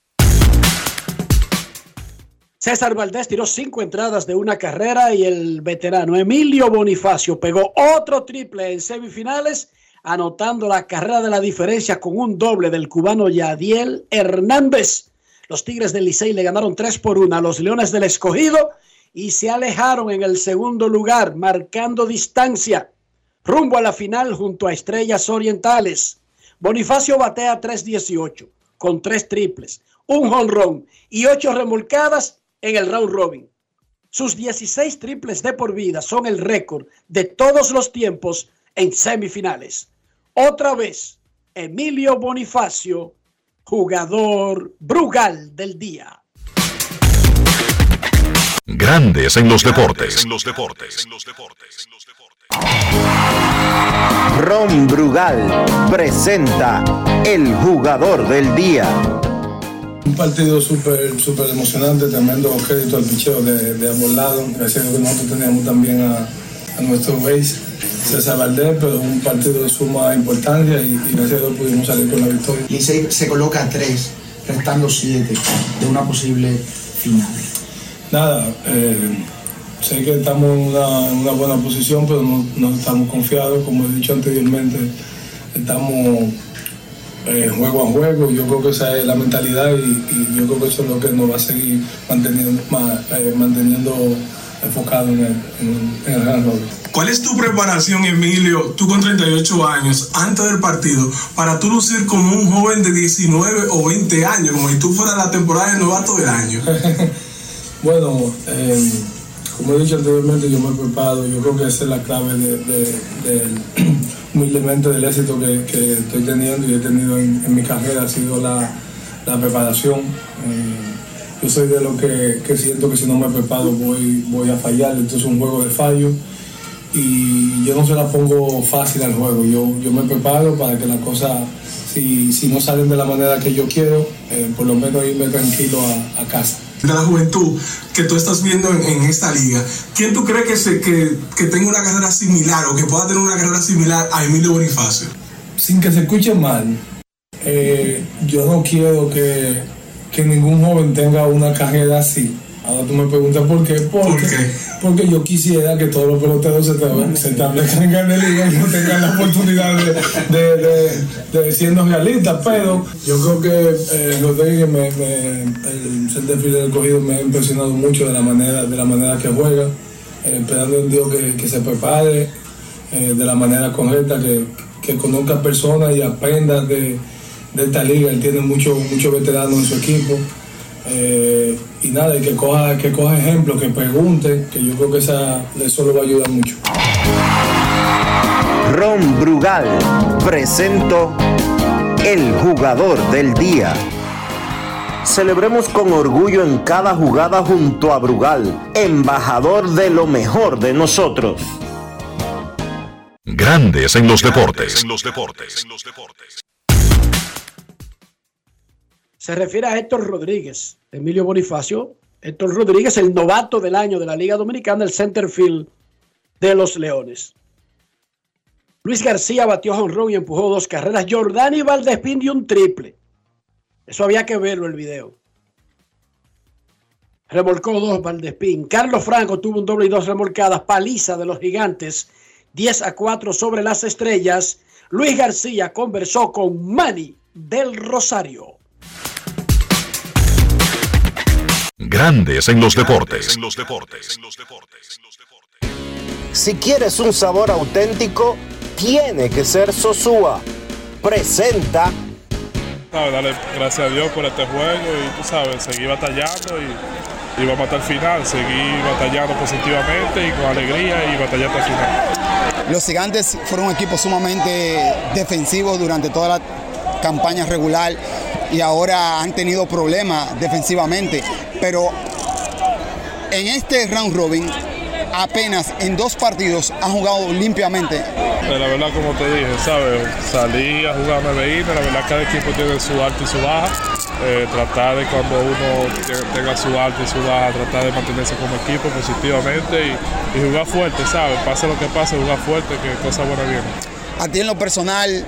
César Valdés tiró cinco entradas de una carrera y el veterano Emilio Bonifacio pegó otro triple en semifinales, anotando la carrera de la diferencia con un doble del cubano Yadiel Hernández. Los Tigres del Licey le ganaron 3 por 1 a los Leones del Escogido y se alejaron en el segundo lugar, marcando distancia rumbo a la final junto a Estrellas Orientales. Bonifacio batea 3.18 con tres triples, un jonrón y ocho remolcadas en el round robin. Sus 16 triples de por vida son el récord de todos los tiempos en semifinales. Otra vez, Emilio Bonifacio, jugador Brugal del día. Grandes en los deportes. En los deportes. Ron Brugal presenta el jugador del día. Un partido súper super emocionante, tremendo crédito al picheo de, de ambos lados. Gracias a que nosotros teníamos también a, a nuestro base, César Valdés, pero un partido de suma importancia y, y gracias a Dios pudimos salir con la victoria. Licey se coloca a tres, restando siete de una posible final. Nada, eh, sé que estamos en una, en una buena posición, pero no, no estamos confiados, como he dicho anteriormente, estamos eh, juego a juego. Yo creo que esa es la mentalidad y, y yo creo que eso es lo que nos va a seguir manteniendo, ma- eh, manteniendo enfocado en el, en, en el gran rol. ¿Cuál es tu preparación, Emilio, tú con 38 años, antes del partido, para tú lucir como un joven de 19 o 20 años, como si tú fueras la temporada de novato del año? [LAUGHS] Bueno, eh, como he dicho anteriormente, yo me he preparado. Yo creo que esa es la clave de, de- del- [CLEARS THROAT] humildemente del éxito que, estoy teniendo y he tenido en, mi carrera. Ha sido la, preparación. Eh, yo soy de los que, siento que si no me preparo voy, voy a fallar. Esto es un juego de fallo y yo no se la pongo fácil al juego. Yo, yo me preparo para que las cosas, si, si no salen de la manera que yo quiero, eh, por lo menos irme tranquilo a casa. De la juventud que tú estás viendo en, esta liga, ¿quién tú crees que, se, que, que tenga una carrera similar o que pueda tener una carrera similar a Emilio Bonifacio? Sin que se escuche mal, eh, yo no quiero que, que ningún joven tenga una carrera así. Ahora tú me preguntas por qué. Porque, porque yo quisiera que todos los peloteros se, establezcan en Grandes Ligas y no tengan la oportunidad de, de, de, de siendo realistas. Pero yo creo que eh, me, me, el center field del cogido me ha impresionado mucho de la manera, de la manera que juega. Eh, esperando en Dios que, que se prepare eh, de la manera correcta, que, que conozca personas y aprenda de, de esta liga. Él tiene muchos mucho veteranos en su equipo. Eh, y nada, y que coja, que coja ejemplo, que pregunte, que yo creo que esa, eso le va a ayudar mucho. Ron Brugal presento el jugador del día. Celebremos con orgullo en cada jugada junto a Brugal, embajador de lo mejor de nosotros. Grandes en los deportes. Se refiere a Héctor Rodríguez, Emilio Bonifacio. Héctor Rodríguez, el novato del año de la Liga Dominicana, el center field de los Leones. Luis García batió a honrón y empujó dos carreras. Jordani Valdespín dio un triple. Eso había que verlo el video. Remolcó dos Valdespín. Carlos Franco tuvo un doble y dos remolcadas. Paliza de los gigantes. 10 a 4 sobre las estrellas. Luis García conversó con Manny del Rosario. Grandes en los deportes. Si quieres un sabor auténtico, tiene que ser Sosúa. Presenta ¿sabes? Darle gracias a Dios por este juego y tú sabes, seguir batallando y, y vamos hasta el final, seguir batallando positivamente y con alegría y batallando hasta el final. Los gigantes fueron un equipo sumamente defensivo durante toda la campaña regular y ahora han tenido problemas defensivamente, pero en este round robin apenas en dos partidos han jugado limpiamente. Pero la verdad, como te dije, ¿sabes? Salí a jugar a Medellín, la verdad cada equipo tiene su alto y su baja. Eh, tratar de cuando uno te- tenga su alto y su baja, tratar de mantenerse como equipo positivamente y, y jugar fuerte, ¿sabes? Pase lo que pase, jugar fuerte, que cosas buenas vienen. A ti en lo personal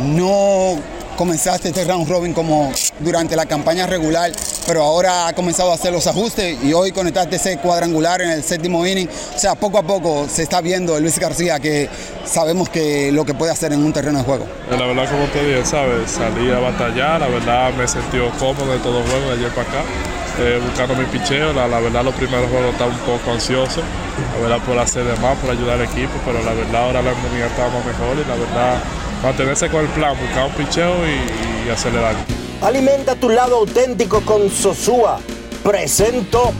no comenzaste este round robin como durante la campaña regular, pero ahora ha comenzado a hacer los ajustes y hoy conectaste ese cuadrangular en el séptimo inning. O sea, poco a poco se está viendo Luis García que sabemos que lo que puede hacer en un terreno de juego. La verdad, como te dije, ¿sabes? Salí a batallar, la verdad me sentí cómodo en todo el juego de ayer para acá, eh, buscando mi picheo. La, la verdad, los primeros juegos estaba un poco ansioso, la verdad, por hacer de más, por ayudar al equipo, pero la verdad, ahora la armonía estamos mejor y la verdad, mantenerse con el plan, buscar un picheo y, y. Alimenta tu lado auténtico con Sosúa. Presento.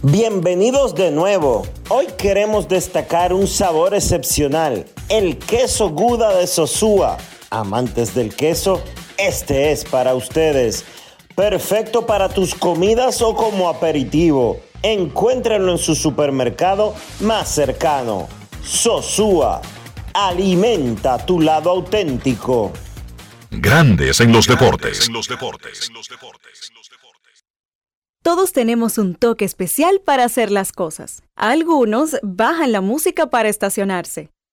Bienvenidos de nuevo. Hoy queremos destacar un sabor excepcional, el queso Guda de Sosúa. Amantes del queso, este es para ustedes. Perfecto para tus comidas o como aperitivo. Encuéntrenlo en su supermercado más cercano. Sosúa. Alimenta tu lado auténtico. Grandes en los deportes. Todos tenemos un toque especial para hacer las cosas. Algunos bajan la música para estacionarse.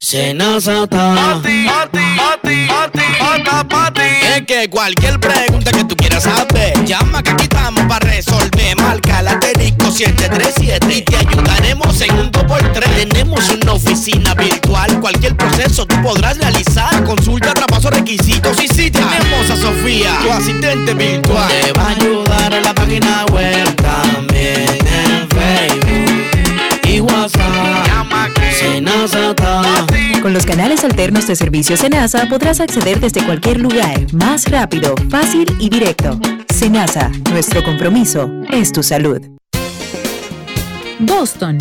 Senazata. Pati, pati, pati, pati, pati, Es que cualquier pregunta que tú quieras saber, llama que aquí estamos para resolver. Marca la disco 737 y te ayudaremos en un 2x3. Tenemos una oficina virtual, cualquier proceso tú podrás realizar. Consulta, traspaso, requisitos y si tenemos a Sofía, tu asistente virtual. Te va a ayudar en la página web los canales alternos de servicio Senasa podrás acceder desde cualquier lugar, más rápido, fácil y directo. Senasa, nuestro compromiso es tu salud. Boston,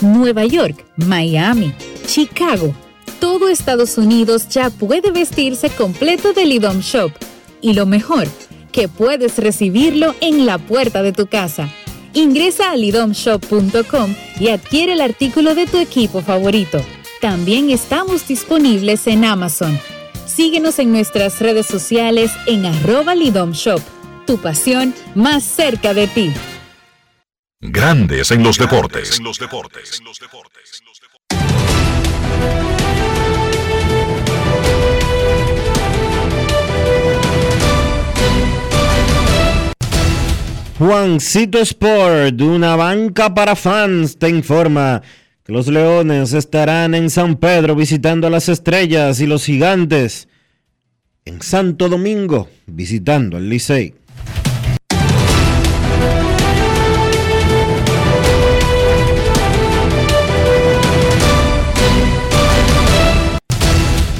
Nueva York, Miami, Chicago. Todo Estados Unidos ya puede vestirse completo del IDOM Shop. Y lo mejor, que puedes recibirlo en la puerta de tu casa. Ingresa a lidomshop.com y adquiere el artículo de tu equipo favorito. También estamos disponibles en Amazon. Síguenos en nuestras redes sociales en arroba lidomshop. Tu pasión más cerca de ti. Grandes en los deportes. Juancito Sport, una banca para fans, te informa que los Leones estarán en San Pedro visitando a las estrellas y los gigantes en Santo Domingo visitando al Licey.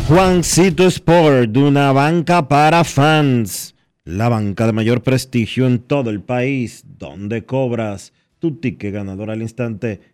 Juancito Sport, una banca para fans la banca de mayor prestigio en todo el país, donde cobras tu ticket ganador al instante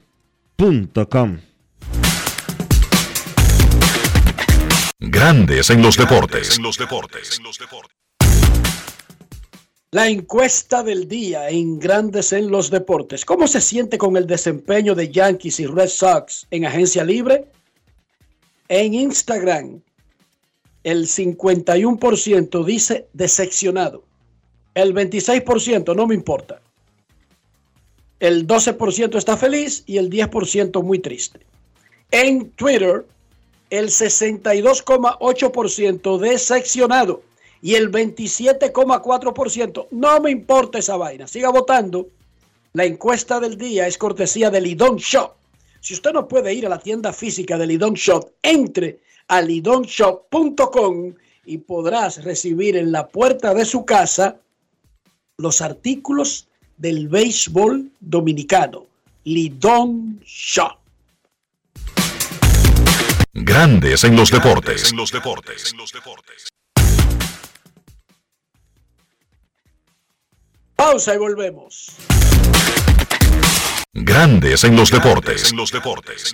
Grandes en los deportes. La encuesta del día en Grandes en los deportes. ¿Cómo se siente con el desempeño de Yankees y Red Sox en agencia libre? En Instagram, el 51% dice decepcionado. El 26% no me importa el 12% está feliz y el 10% muy triste. En Twitter, el 62,8% decepcionado y el 27,4% no me importa esa vaina. Siga votando. La encuesta del día es cortesía de Lidon Shop. Si usted no puede ir a la tienda física de Lidon Shop, entre a lidonshop.com y podrás recibir en la puerta de su casa los artículos del béisbol dominicano, Lidón Shaw. Grandes en los deportes. Pausa y volvemos. Grandes en los deportes. En los deportes.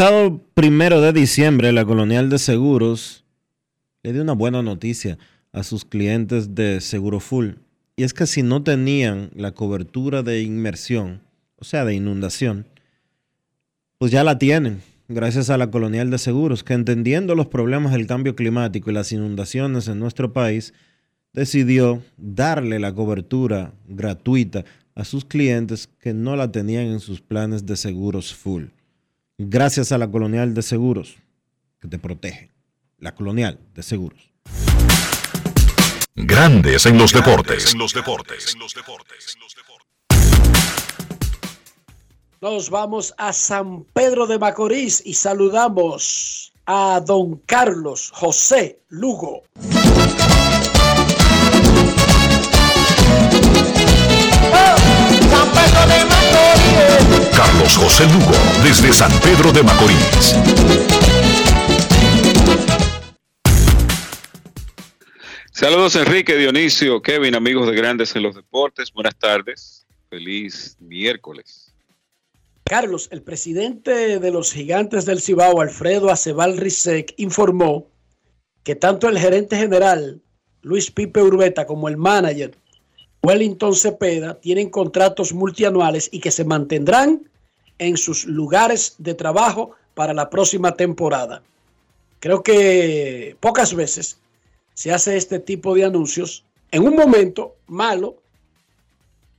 Sábado primero de diciembre, la Colonial de Seguros le dio una buena noticia a sus clientes de Seguro Full. Y es que si no tenían la cobertura de inmersión, o sea, de inundación, pues ya la tienen, gracias a la Colonial de Seguros, que entendiendo los problemas del cambio climático y las inundaciones en nuestro país, decidió darle la cobertura gratuita a sus clientes que no la tenían en sus planes de seguros full gracias a la Colonial de Seguros, que te protege. La Colonial de Seguros. Grandes en los deportes. Nos vamos a San Pedro de Macorís y saludamos a don Carlos José Lugo. San Pedro de Macorís. Carlos José Lugo, desde San Pedro de Macorís. Saludos Enrique, Dionisio, Kevin, amigos de Grandes en los Deportes. Buenas tardes. Feliz miércoles. Carlos, el presidente de los gigantes del Cibao, Alfredo Acebal Rizek, informó que tanto el gerente general, Luis Pipe Urbeta, como el manager, Wellington Cepeda, tienen contratos multianuales y que se mantendrán en sus lugares de trabajo para la próxima temporada. Creo que pocas veces se hace este tipo de anuncios en un momento malo,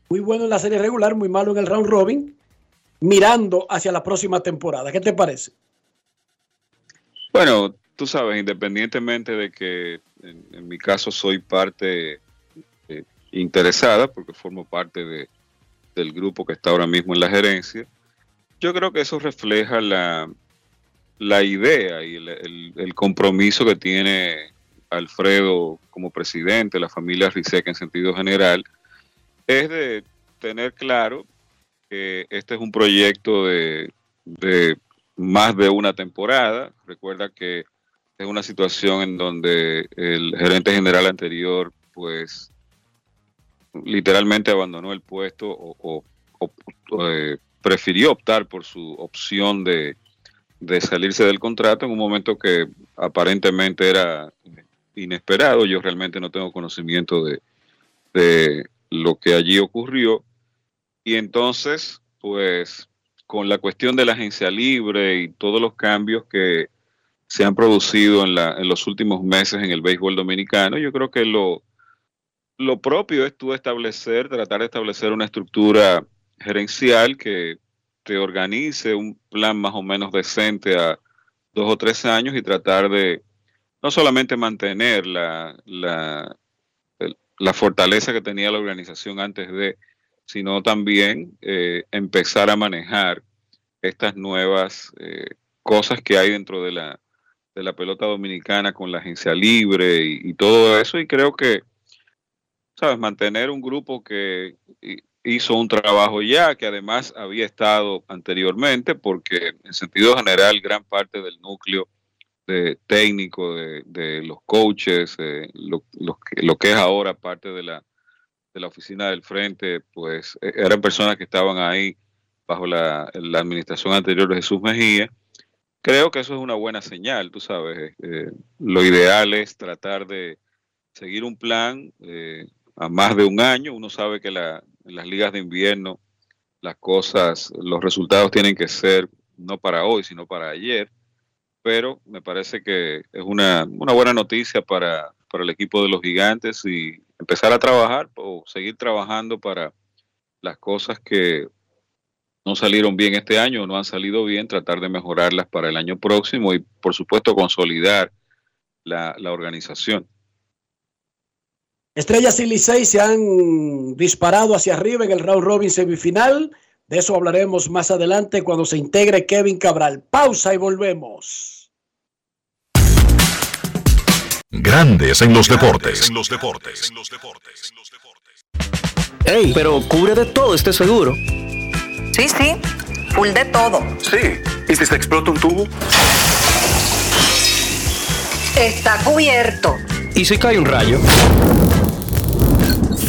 muy bueno en la serie regular, muy malo en el round robin, mirando hacia la próxima temporada. ¿Qué te parece? Bueno, tú sabes, independientemente de que en, en mi caso soy parte interesada, porque formo parte de, del grupo que está ahora mismo en la gerencia, yo creo que eso refleja la, la idea y el, el- el compromiso que tiene Alfredo como presidente, la familia Rizek en sentido general, es de tener claro que este es un proyecto de, de más de una temporada. Recuerda que es una situación en donde el gerente general anterior, pues, literalmente abandonó el puesto o, eh, prefirió optar por su opción de, de salirse del contrato en un momento que aparentemente era inesperado. Yo realmente no tengo conocimiento de, de lo que allí ocurrió. Y entonces, pues, con la cuestión de la agencia libre y todos los cambios que se han producido en, la, en los últimos meses en el béisbol dominicano, yo creo que lo, lo propio es tú establecer, tratar de establecer una estructura gerencial que te organice un plan más o menos decente a dos o tres años y tratar de no solamente mantener la, la, la fortaleza que tenía la organización antes de, sino también eh, empezar a manejar estas nuevas eh, cosas que hay dentro de la, de la pelota dominicana con la agencia libre y todo eso. Y creo que, ¿sabes? Mantener un grupo que hi- hizo un trabajo ya, que además había estado anteriormente, porque en sentido general gran parte del núcleo de técnico, de, los coaches, eh, lo, lo que, es ahora parte de la, de la oficina del frente, pues eh, eran personas que estaban ahí bajo la, administración anterior de Jesús Mejía. Creo que eso es una buena señal, tú sabes. eh, lo ideal es tratar de seguir un plan eh, a más de un año. Uno sabe que la- en las ligas de invierno las cosas, los resultados tienen que ser no para hoy, sino para ayer. pero me parece que es una, una buena noticia para, para el equipo de los gigantes y empezar a trabajar o seguir trabajando para las cosas que no salieron bien este año o no han salido bien, tratar de mejorarlas para el año próximo y por supuesto consolidar la, la organización. Estrellas y Licey se han disparado hacia arriba en el round robin semifinal. De eso hablaremos más adelante cuando se integre Kevin Cabral. Pausa y volvemos. Grandes en los deportes. En los deportes. En los deportes. Ey, pero cubre de todo este seguro. Sí, sí, full de todo. Sí. ¿Y si se explota un tubo? Está cubierto. ¿Y si cae un rayo?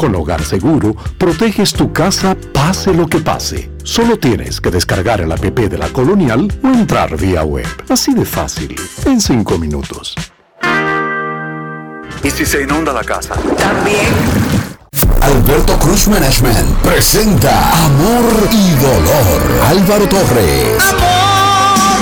Con Hogar Seguro, proteges tu casa pase lo que pase. Solo tienes que descargar el app de la Colonial o entrar vía web. Así de fácil, en 5 minutos. ¿Y si se inunda la casa? También. Alberto Cruz Management presenta Amor y Dolor. Álvaro Torres.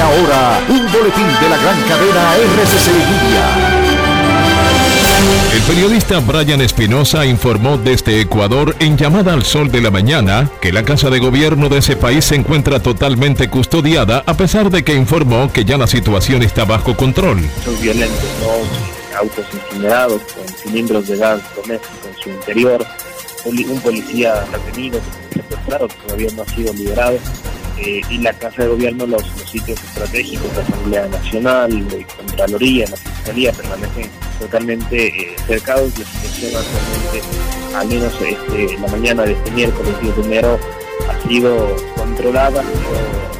Y ahora, un boletín de la gran cadena RCC Media. El periodista Brian Espinosa informó desde Ecuador en llamada al sol de la mañana que la casa de gobierno de ese país se encuentra totalmente custodiada a pesar de que informó que ya la situación está bajo control. Son violentos, ¿no? Autos incinerados con cilindros de gas doméstico en su interior, un policía retenido, secuestrado, todavía no ha sido liberado, eh, y la Casa de Gobierno, los, los sitios estratégicos, la Asamblea Nacional, la Contraloría, la Fiscalía, permanecen totalmente eh, cercados. La situación actualmente, al menos este, la mañana de este miércoles 10 de enero, ha sido controlada.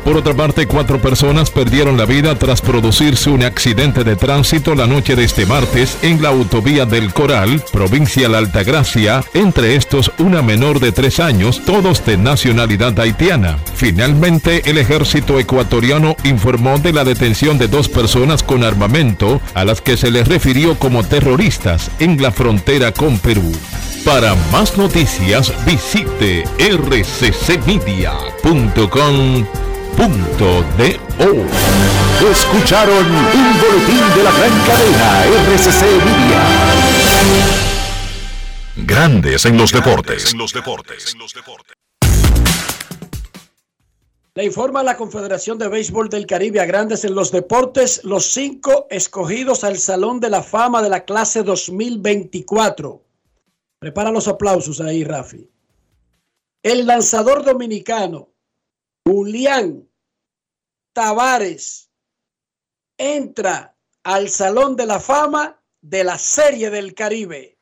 Por otra parte, cuatro personas perdieron la vida tras producirse un accidente de tránsito la noche de este martes en la autovía del Coral, provincia La Altagracia, entre estos una menor de tres años, todos de nacionalidad haitiana. Finalmente, el ejército ecuatoriano informó de la detención de dos personas con armamento a las que se les refirió como terroristas en la frontera con Perú. Para más noticias, visite rccmedia.com punto de o. Escucharon un boletín de la gran cadena RCC Media. Grandes en los deportes. Le informa la Confederación de Béisbol del Caribe a Grandes en los Deportes los cinco escogidos al Salón de la Fama de la clase 2024. Prepara los aplausos ahí, Rafi. El lanzador dominicano Julián Tavares entra al Salón de la Fama de la Serie del Caribe.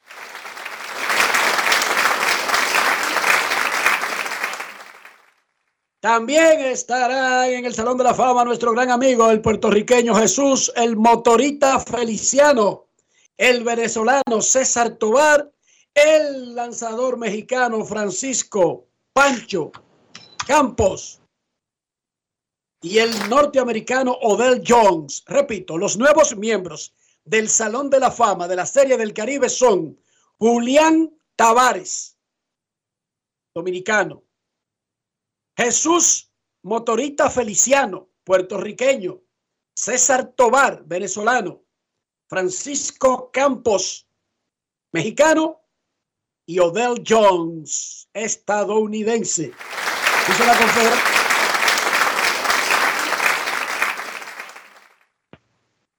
También estará en el Salón de la Fama nuestro gran amigo, el puertorriqueño Jesús, el motorista Feliciano, el venezolano César Tobar, el lanzador mexicano Francisco Pancho Campos y el norteamericano Odell Jones. Repito, los nuevos miembros del Salón de la Fama de la Serie del Caribe son Julián Tavares, dominicano. Jesús Motorista Feliciano, puertorriqueño. César Tobar, venezolano. Francisco Campos, mexicano. Y Odell Jones, estadounidense.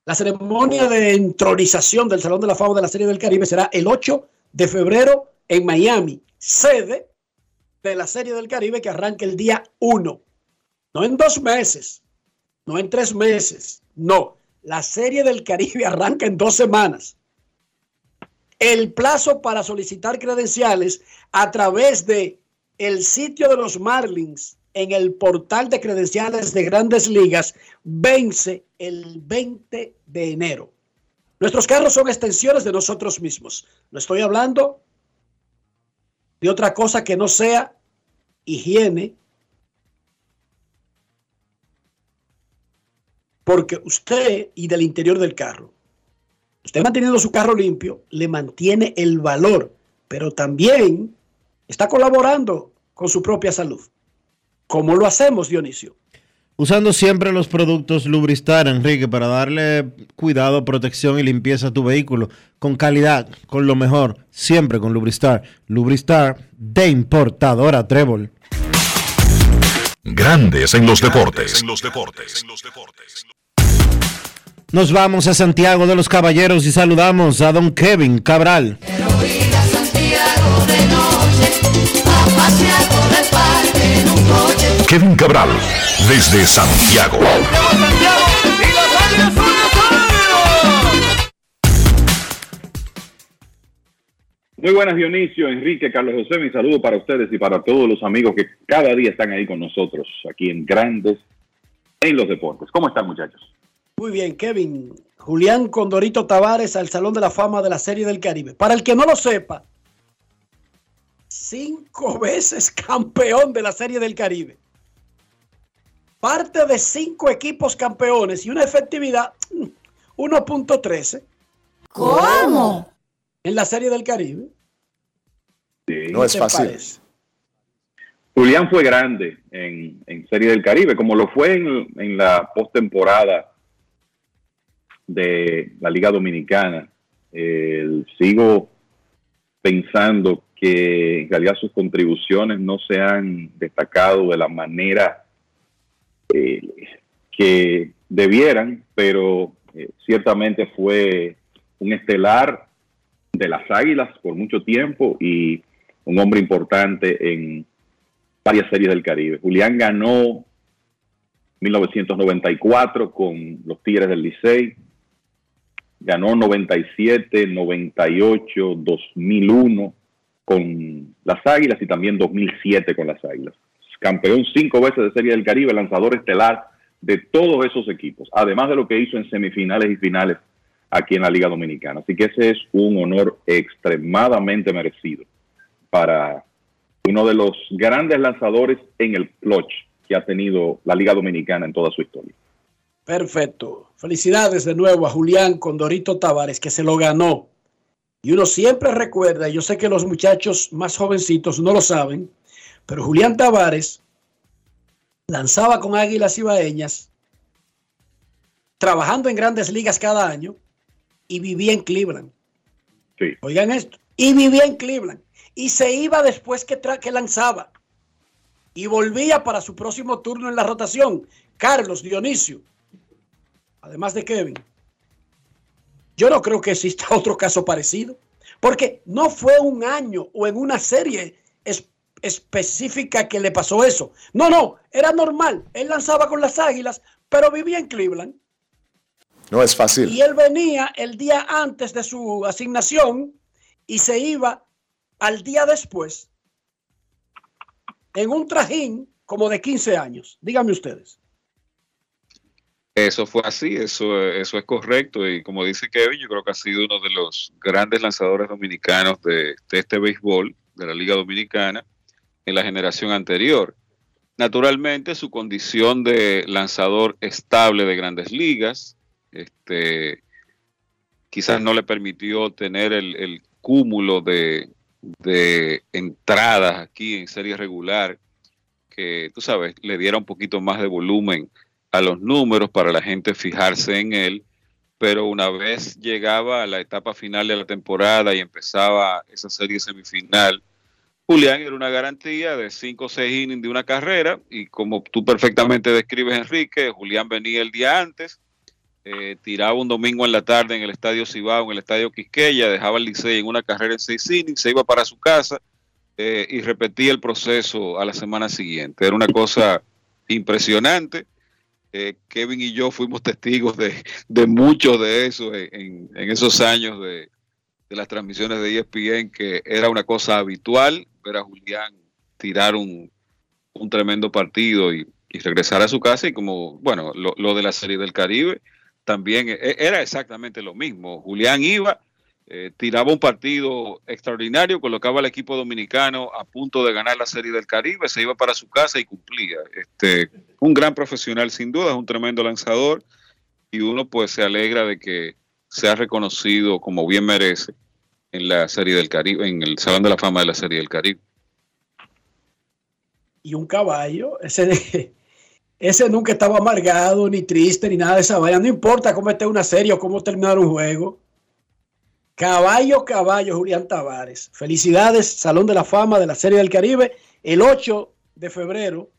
La ceremonia de entronización del Salón de la Fama de la Serie del Caribe será el 8 de febrero en Miami, sede de la Serie del Caribe que arranca el día 1. No en dos meses, no en tres meses, no. La Serie del Caribe [LAUGHS] arranca en dos semanas. El plazo para solicitar credenciales a través de el sitio de los Marlins en el portal de credenciales de grandes ligas vence el 20 de enero. Nuestros carros son extensiones de nosotros mismos. No estoy hablando de otra cosa que no sea higiene, porque usted y del interior del carro, usted manteniendo su carro limpio, le mantiene el valor, pero también está colaborando con su propia salud. ¿Cómo lo hacemos, Dionisio? Usando siempre los productos Lubristar, Enrique, para darle cuidado, protección y limpieza a tu vehículo. Con calidad, con lo mejor, siempre con Lubristar. Lubristar de importadora Trébol. Grandes en los deportes. Nos vamos a Santiago de los Caballeros y saludamos a don Kevin Cabral. Kevin Cabral, desde Santiago. Muy buenas Dionisio, Enrique, Carlos José, mi saludo para ustedes y para todos los amigos que cada día están ahí con nosotros, aquí en Grandes en los Deportes. ¿Cómo están muchachos? Muy bien, Kevin. Julián Condorito Tavares al Salón de la Fama de la Serie del Caribe. Para el que no lo sepa, cinco [LAUGHS] veces campeón de la Serie del Caribe. Parte de cinco equipos campeones y una efectividad mm, 1.13. ¿Cómo? En la Serie del Caribe. No es fácil. Julián fue grande en, en Serie del Caribe, como lo fue en, en la postemporada de la Liga Dominicana. Eh, sigo pensando que en realidad sus contribuciones no se han destacado de la manera eh, que debieran, pero eh, ciertamente fue un estelar de las Águilas por mucho tiempo y un hombre importante en varias series del Caribe. Julián ganó 1994 con los Tigres del Licey, ganó 97, 98, 2001 con las Águilas y también 2007 con las Águilas. Campeón cinco veces de Serie del Caribe, lanzador estelar de todos esos equipos, además de lo que hizo en semifinales y finales aquí en la Liga Dominicana. Así que ese es un honor extremadamente merecido para uno de los grandes lanzadores en el clutch que ha tenido la Liga Dominicana en toda su historia. Perfecto. Felicidades de nuevo a Julián Condorito Tavares, que se lo ganó. Y uno siempre recuerda, yo sé que los muchachos más jovencitos no lo saben, pero Julián Tavares lanzaba con Águilas Ibaeñas, trabajando en grandes ligas cada año, y vivía en Cleveland. Sí. Oigan esto. Y vivía en Cleveland. Y se iba después que, que lanzaba. Y volvía para su próximo turno en la rotación. Carlos Dionisio. Además de Kevin. Yo no creo que exista [LAUGHS] otro caso parecido. Porque no fue un año o en una serie es- específica que le pasó eso. No, no, era normal. Él lanzaba con las águilas, pero vivía en Cleveland. No es fácil. Y él venía el día antes de su asignación y se iba al día después en un trajín como de 15 años. Díganme ustedes. Eso fue así, eso, eso es correcto. Y como dice Kevin, yo creo que ha sido uno de los grandes lanzadores dominicanos de, de este béisbol, de la Liga Dominicana, en la generación anterior. Naturalmente, su condición de lanzador estable de grandes ligas, este, quizás no le permitió tener el, el cúmulo de, de entradas aquí en serie regular, que tú sabes, le diera un poquito más de volumen a los números para la gente fijarse en él, pero una vez llegaba a la etapa final de la temporada y empezaba esa serie semifinal, Julián era una garantía de 5 o 6 innings de una carrera y como tú perfectamente describes, Enrique, Julián venía el día antes, eh, tiraba un domingo en la tarde en el Estadio Cibao, en el Estadio Quisqueya, dejaba el Licey en una carrera en 6 innings, se iba para su casa eh, y repetía el proceso a la semana siguiente. Era una cosa impresionante. Eh, Kevin y yo fuimos testigos de, de mucho de eso en, esos años de, las transmisiones de ESPN, que era una cosa habitual ver a Julián tirar un, tremendo partido y, y, regresar a su casa. Y como, bueno, lo, lo de la Serie del Caribe también e, era exactamente lo mismo. Julián iba eh, tiraba un partido extraordinario, colocaba al equipo dominicano a punto de ganar la Serie del Caribe, se iba para su casa y cumplía. Este, un gran profesional sin duda, es un tremendo lanzador y uno pues se alegra de que sea reconocido como bien merece en la Serie del Caribe, en el Salón de la Fama de la Serie del Caribe. Y un caballo, ese, ese nunca estaba amargado, ni triste, ni nada de esa vaina. No importa cómo esté una serie o cómo terminar un juego Caballo, caballo, Julián Tavares. Felicidades, Salón de la Fama de la Serie del Caribe, el 8 de febrero.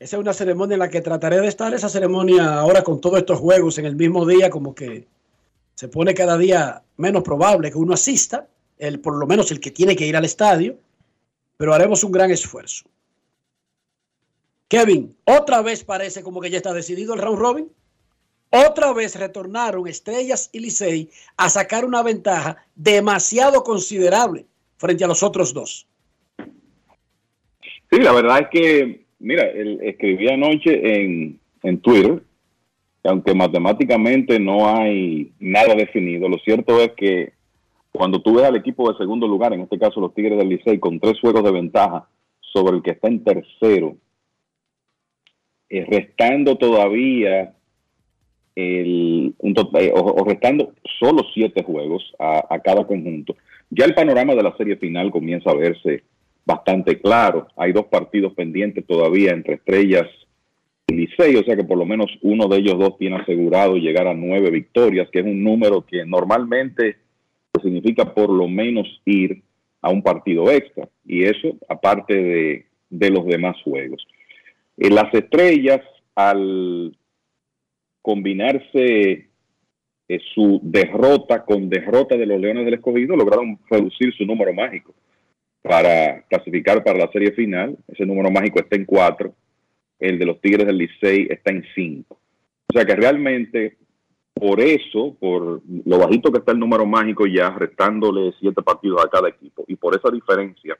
Esa es una ceremonia en la que trataré de estar. Esa ceremonia ahora con todos estos juegos en el mismo día, como que se pone cada día menos probable que uno asista, el, por lo menos el que tiene que ir al estadio, pero haremos un gran esfuerzo. Kevin, otra vez parece como que ya está decidido el round robin. Otra vez retornaron Estrellas y Licey a sacar una ventaja demasiado considerable frente a los otros dos. Sí, la verdad es que, mira, escribí anoche en, en Twitter que aunque matemáticamente no hay nada definido, lo cierto es que cuando tú ves al equipo de segundo lugar, en este caso los Tigres del Licey, con tres juegos de ventaja sobre el que está en tercero, eh, restando todavía total, o, restando solo siete juegos a, cada conjunto, ya el panorama de la serie final comienza a verse bastante claro. Hay dos partidos pendientes todavía entre Estrellas y Licey, o sea que por lo menos uno de ellos dos tiene asegurado llegar a nueve victorias, que es un número que normalmente significa por lo menos ir a un partido extra. Y eso aparte de, de los demás juegos. En las estrellas, al combinarse eh, su derrota con derrota de los Leones del Escogido, lograron reducir su número mágico para clasificar para la serie final. Ese número mágico está en cuatro. El de los Tigres del Licey está en cinco. O sea que realmente, por eso, por lo bajito que está el número mágico ya, restándole siete partidos a cada equipo, y por esa diferencia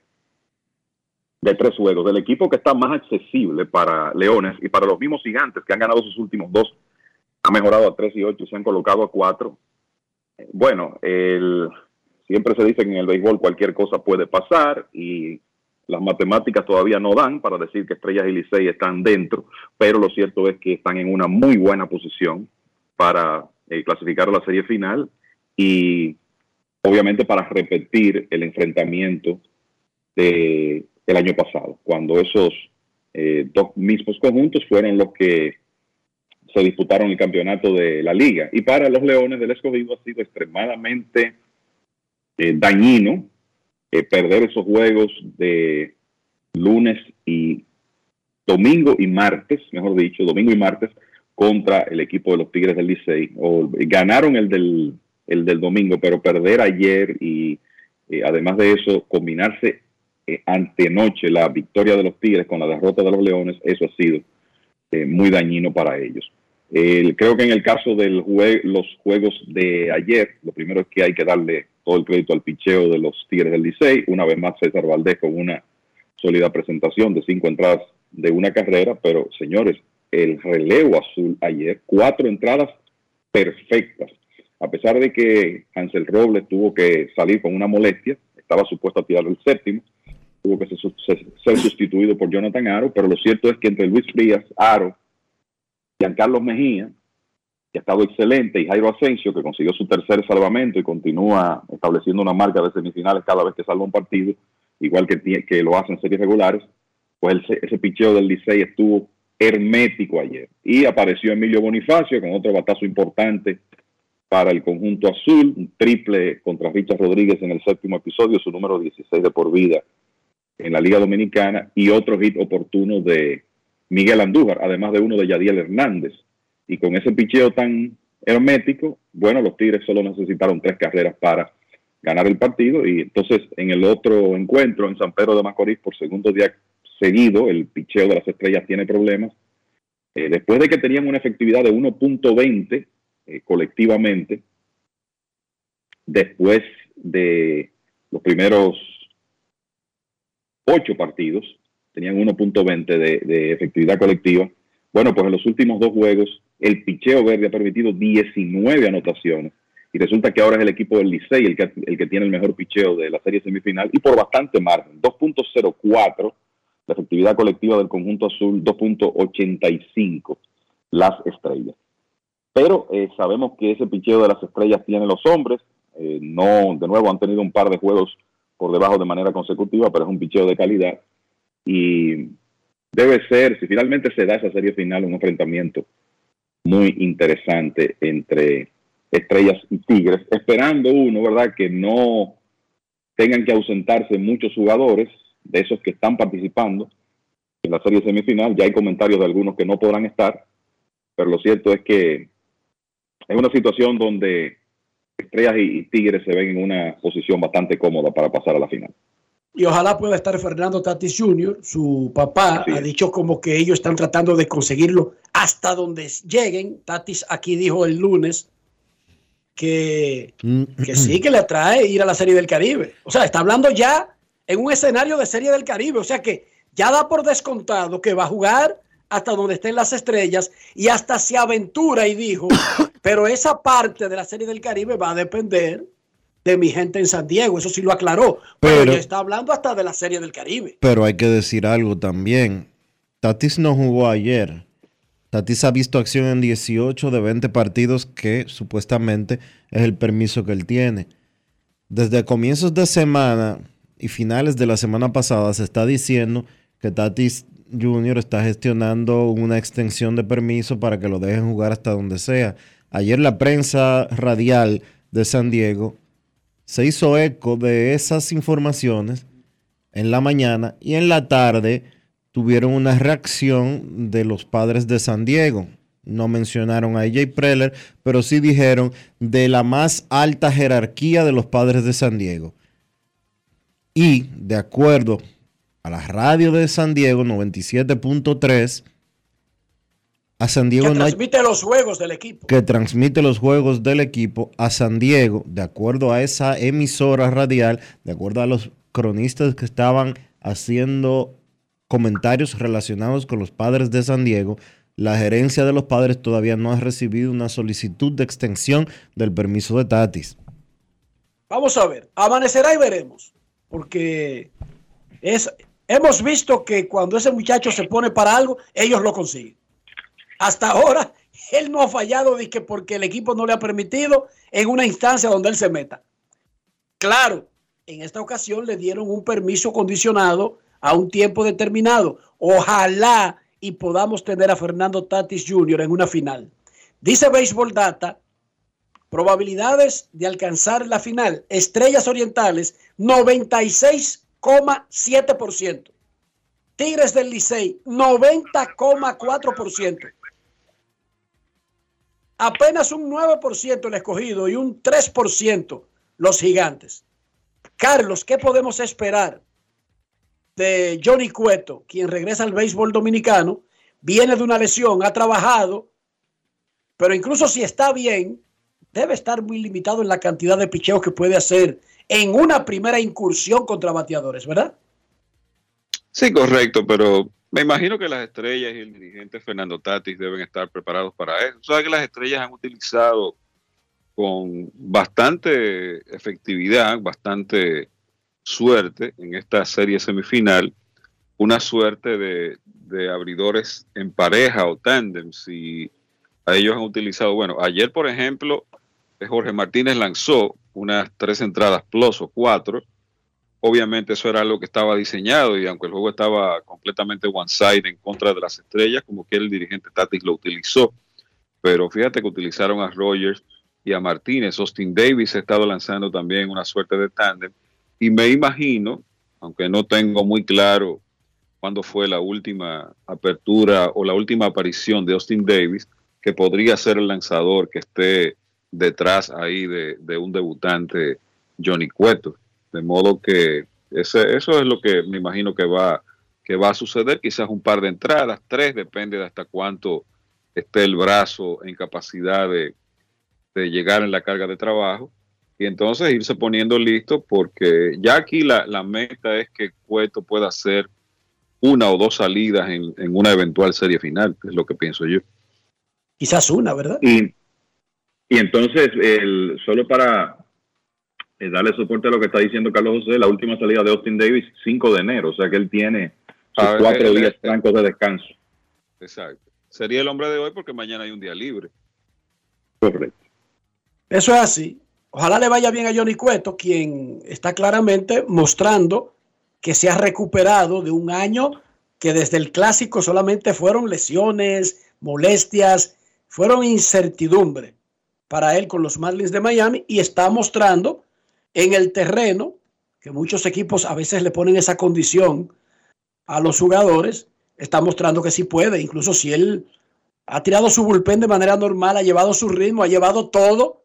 de tres juegos, del equipo que está más accesible para Leones y para los mismos gigantes que han ganado sus últimos dos ha mejorado a 3 y 8 y se han colocado a 4. Bueno, el, siempre se dice que en el béisbol cualquier cosa puede pasar y las matemáticas todavía no dan para decir que Estrellas y Licey están dentro, pero lo cierto es que están en una muy buena posición para eh, clasificar a la serie final y obviamente para repetir el enfrentamiento de el año pasado, cuando esos eh, dos mismos conjuntos fueron los que se disputaron el campeonato de la liga. Y para los Leones del Escogido ha sido extremadamente eh, dañino eh, perder esos juegos de lunes y domingo y martes, mejor dicho, domingo y martes, contra el equipo de los Tigres del Licey. O, ganaron el del, el del domingo, pero perder ayer y eh, además de eso, combinarse antenoche la victoria de los Tigres con la derrota de los Leones, eso ha sido muy dañino para ellos. Creo que en el caso de los juegos de ayer, lo primero es que hay que darle todo el crédito al picheo de los Tigres del Licey. Una vez más, César Valdés con una sólida presentación de cinco entradas de una carrera, pero señores, el relevo azul ayer, cuatro entradas perfectas. A pesar de que Hansel Robles tuvo que salir con una molestia, estaba supuesto a tirar el séptimo, tuvo que ser, ser sustituido por Jonathan Aro, pero lo cierto es que entre Luis Frías, Aro, Giancarlo Mejía, que ha estado excelente, y Jairo Asensio, que consiguió su tercer salvamento y continúa estableciendo una marca de semifinales cada vez que salva un partido, igual que, que lo hacen series regulares, pues el, ese picheo del Licey estuvo hermético ayer. Y apareció Emilio Bonifacio con otro batazo importante para el conjunto azul, un triple contra Richard Rodríguez en el séptimo episodio, su número 16 de por vida en la Liga Dominicana, y otro hit oportuno de Miguel Andújar, además de uno de Yadiel Hernández. Y con ese picheo tan hermético, bueno, los Tigres solo necesitaron tres carreras para ganar el partido. Y entonces en el otro encuentro en San Pedro de Macorís, por segundo día seguido, el picheo de las estrellas tiene problemas. Eh, después de que tenían una efectividad de 1.20 eh, colectivamente, después de los primeros ocho partidos, tenían 1.20 de, de efectividad colectiva. Bueno, pues en los últimos dos juegos, el picheo verde ha permitido 19 anotaciones. Y resulta que ahora es el equipo del Licey el que, el que tiene el mejor picheo de la serie semifinal y por bastante margen, 2.04 la efectividad colectiva del conjunto azul 2.85 las estrellas. Pero eh, sabemos que ese picheo de las estrellas tiene los hombres. Eh, no, de nuevo, han tenido un par de juegos por debajo de manera consecutiva, pero es un picheo de calidad. Y debe ser, si finalmente se da esa serie final, un enfrentamiento muy interesante entre estrellas y tigres, esperando uno, ¿verdad?, que no tengan que ausentarse muchos jugadores, de esos que están participando en la serie semifinal. Ya hay comentarios de algunos que no podrán estar, pero lo cierto es que es una situación donde Estrellas y, Tigres se ven en una posición bastante cómoda para pasar a la final. Y ojalá pueda estar Fernando Tatis Jr., su papá ha dicho como que ellos están tratando de conseguirlo hasta donde lleguen. Tatis aquí dijo el lunes que, que sí, que le atrae ir a la Serie del Caribe. O sea, está hablando ya en un escenario de Serie del Caribe. O sea que ya da por descontado que va a jugar hasta donde estén las estrellas y hasta se aventura y dijo, [COUGHS] pero esa parte de la Serie del Caribe va a depender de mi gente en San Diego. Eso sí lo aclaró. Pero, pero está hablando hasta de la Serie del Caribe. Pero hay que decir algo también. Tatis no jugó ayer. Tatis ha visto acción en 18 de 20 partidos que supuestamente es el permiso que él tiene. Desde comienzos de semana, y finales de la semana pasada se está diciendo que Tatis Jr. está gestionando una extensión de permiso para que lo dejen jugar hasta donde sea. Ayer la prensa radial de San Diego se hizo eco de esas informaciones en la mañana y en la tarde tuvieron una reacción de los padres de San Diego. No mencionaron a AJ Preller, pero sí dijeron de la más alta jerarquía de los padres de San Diego. Y de acuerdo a la radio de San Diego 97.3, a San Diego que transmite los juegos del equipo. Que transmite los juegos del equipo a San Diego, de acuerdo a esa emisora radial, de acuerdo a los cronistas que estaban haciendo comentarios relacionados con los padres de San Diego, la gerencia de los padres todavía no ha recibido una solicitud de extensión del permiso de Tatis. Vamos a ver, amanecerá y veremos porque es, hemos visto que cuando ese muchacho se pone para algo, ellos lo consiguen. Hasta ahora, [LAUGHS] él no ha fallado de que porque el equipo no le ha permitido en una instancia donde él se meta. Claro, en esta ocasión le dieron un permiso condicionado a un tiempo determinado. Ojalá y podamos tener a Fernando Tatis Jr. en una final. Dice Baseball Data Probabilidades de alcanzar la final. Estrellas Orientales, 96,7%. Tigres del Licey, 90,4%. Apenas un 9% el escogido y un 3% los gigantes. Carlos, ¿qué podemos esperar de Johnny Cueto, quien regresa al béisbol dominicano? Viene de una lesión, ha trabajado, pero incluso si está bien, debe estar muy limitado en la cantidad de picheos que puede hacer en una primera incursión contra bateadores, ¿verdad? Sí, correcto, pero me imagino que las estrellas y el dirigente Fernando Tatis deben estar preparados para eso. Sabes que las estrellas han utilizado con bastante efectividad, bastante suerte en esta serie semifinal, una suerte de, de abridores en pareja o tándems y a ellos han utilizado, bueno, ayer por ejemplo, Jorge Martínez lanzó unas tres entradas plus o cuatro. Obviamente eso era algo que estaba diseñado y aunque el juego estaba completamente one-side en contra de las estrellas, como que el dirigente Tatis lo utilizó. Pero fíjate que utilizaron a Rogers y a Martínez. Austin Davis ha estado lanzando también una suerte de tándem. Y me imagino, aunque no tengo muy claro cuándo fue la última apertura o la última aparición de Austin Davis, que podría ser el lanzador que esté detrás ahí de, un debutante Johnny Cueto. De modo que ese, eso es lo que me imagino que va, que va a suceder, quizás un par de entradas, tres, depende de hasta cuánto esté el brazo en capacidad de, de llegar en la carga de trabajo y entonces irse poniendo listo porque ya aquí la, la meta es que Cueto pueda hacer una o dos salidas en, en una eventual serie final, es lo que pienso yo. Quizás una, ¿verdad? Y, y entonces, el, solo para eh, darle soporte a lo que está diciendo Carlos José, la última salida de Austin Davis, 5 de enero, o sea que él tiene sus Ah, cuatro él- días él- francos de descanso. Exacto. Sería el hombre de hoy porque mañana hay un día libre. Correcto. Eso es así. Ojalá le vaya bien a Johnny Cueto, quien está claramente mostrando que se ha recuperado de un año que desde el clásico solamente fueron lesiones, molestias, fueron incertidumbre para él con los Marlins de Miami y está mostrando en el terreno que muchos equipos a veces le ponen esa condición a los jugadores, está mostrando que sí puede, incluso si él ha tirado su bullpen de manera normal, ha llevado su ritmo, ha llevado todo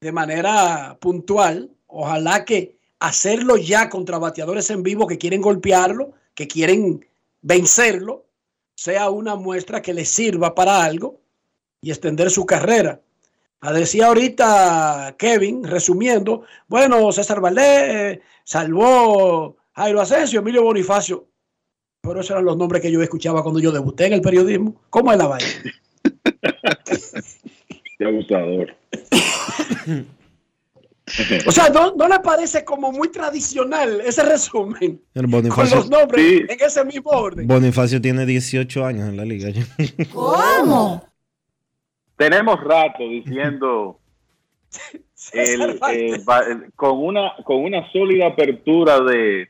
de manera puntual. Ojalá que hacerlo ya contra bateadores en vivo que quieren golpearlo, que quieren vencerlo, sea una muestra que le sirva para algo y extender su carrera. Decía ahorita Kevin, resumiendo, bueno, César Valdés eh, salvó Jairo Asensio, Emilio Bonifacio, pero esos eran los nombres que yo escuchaba cuando yo debuté en el periodismo. ¿Cómo es la vaina? Qué abusador. O sea, ¿no, ¿no le parece como muy tradicional ese resumen? El Con los nombres en ese mismo orden. Bonifacio tiene 18 años en la liga. ¿Cómo? Tenemos rato diciendo [LAUGHS] el, eh, el- con una con una sólida apertura de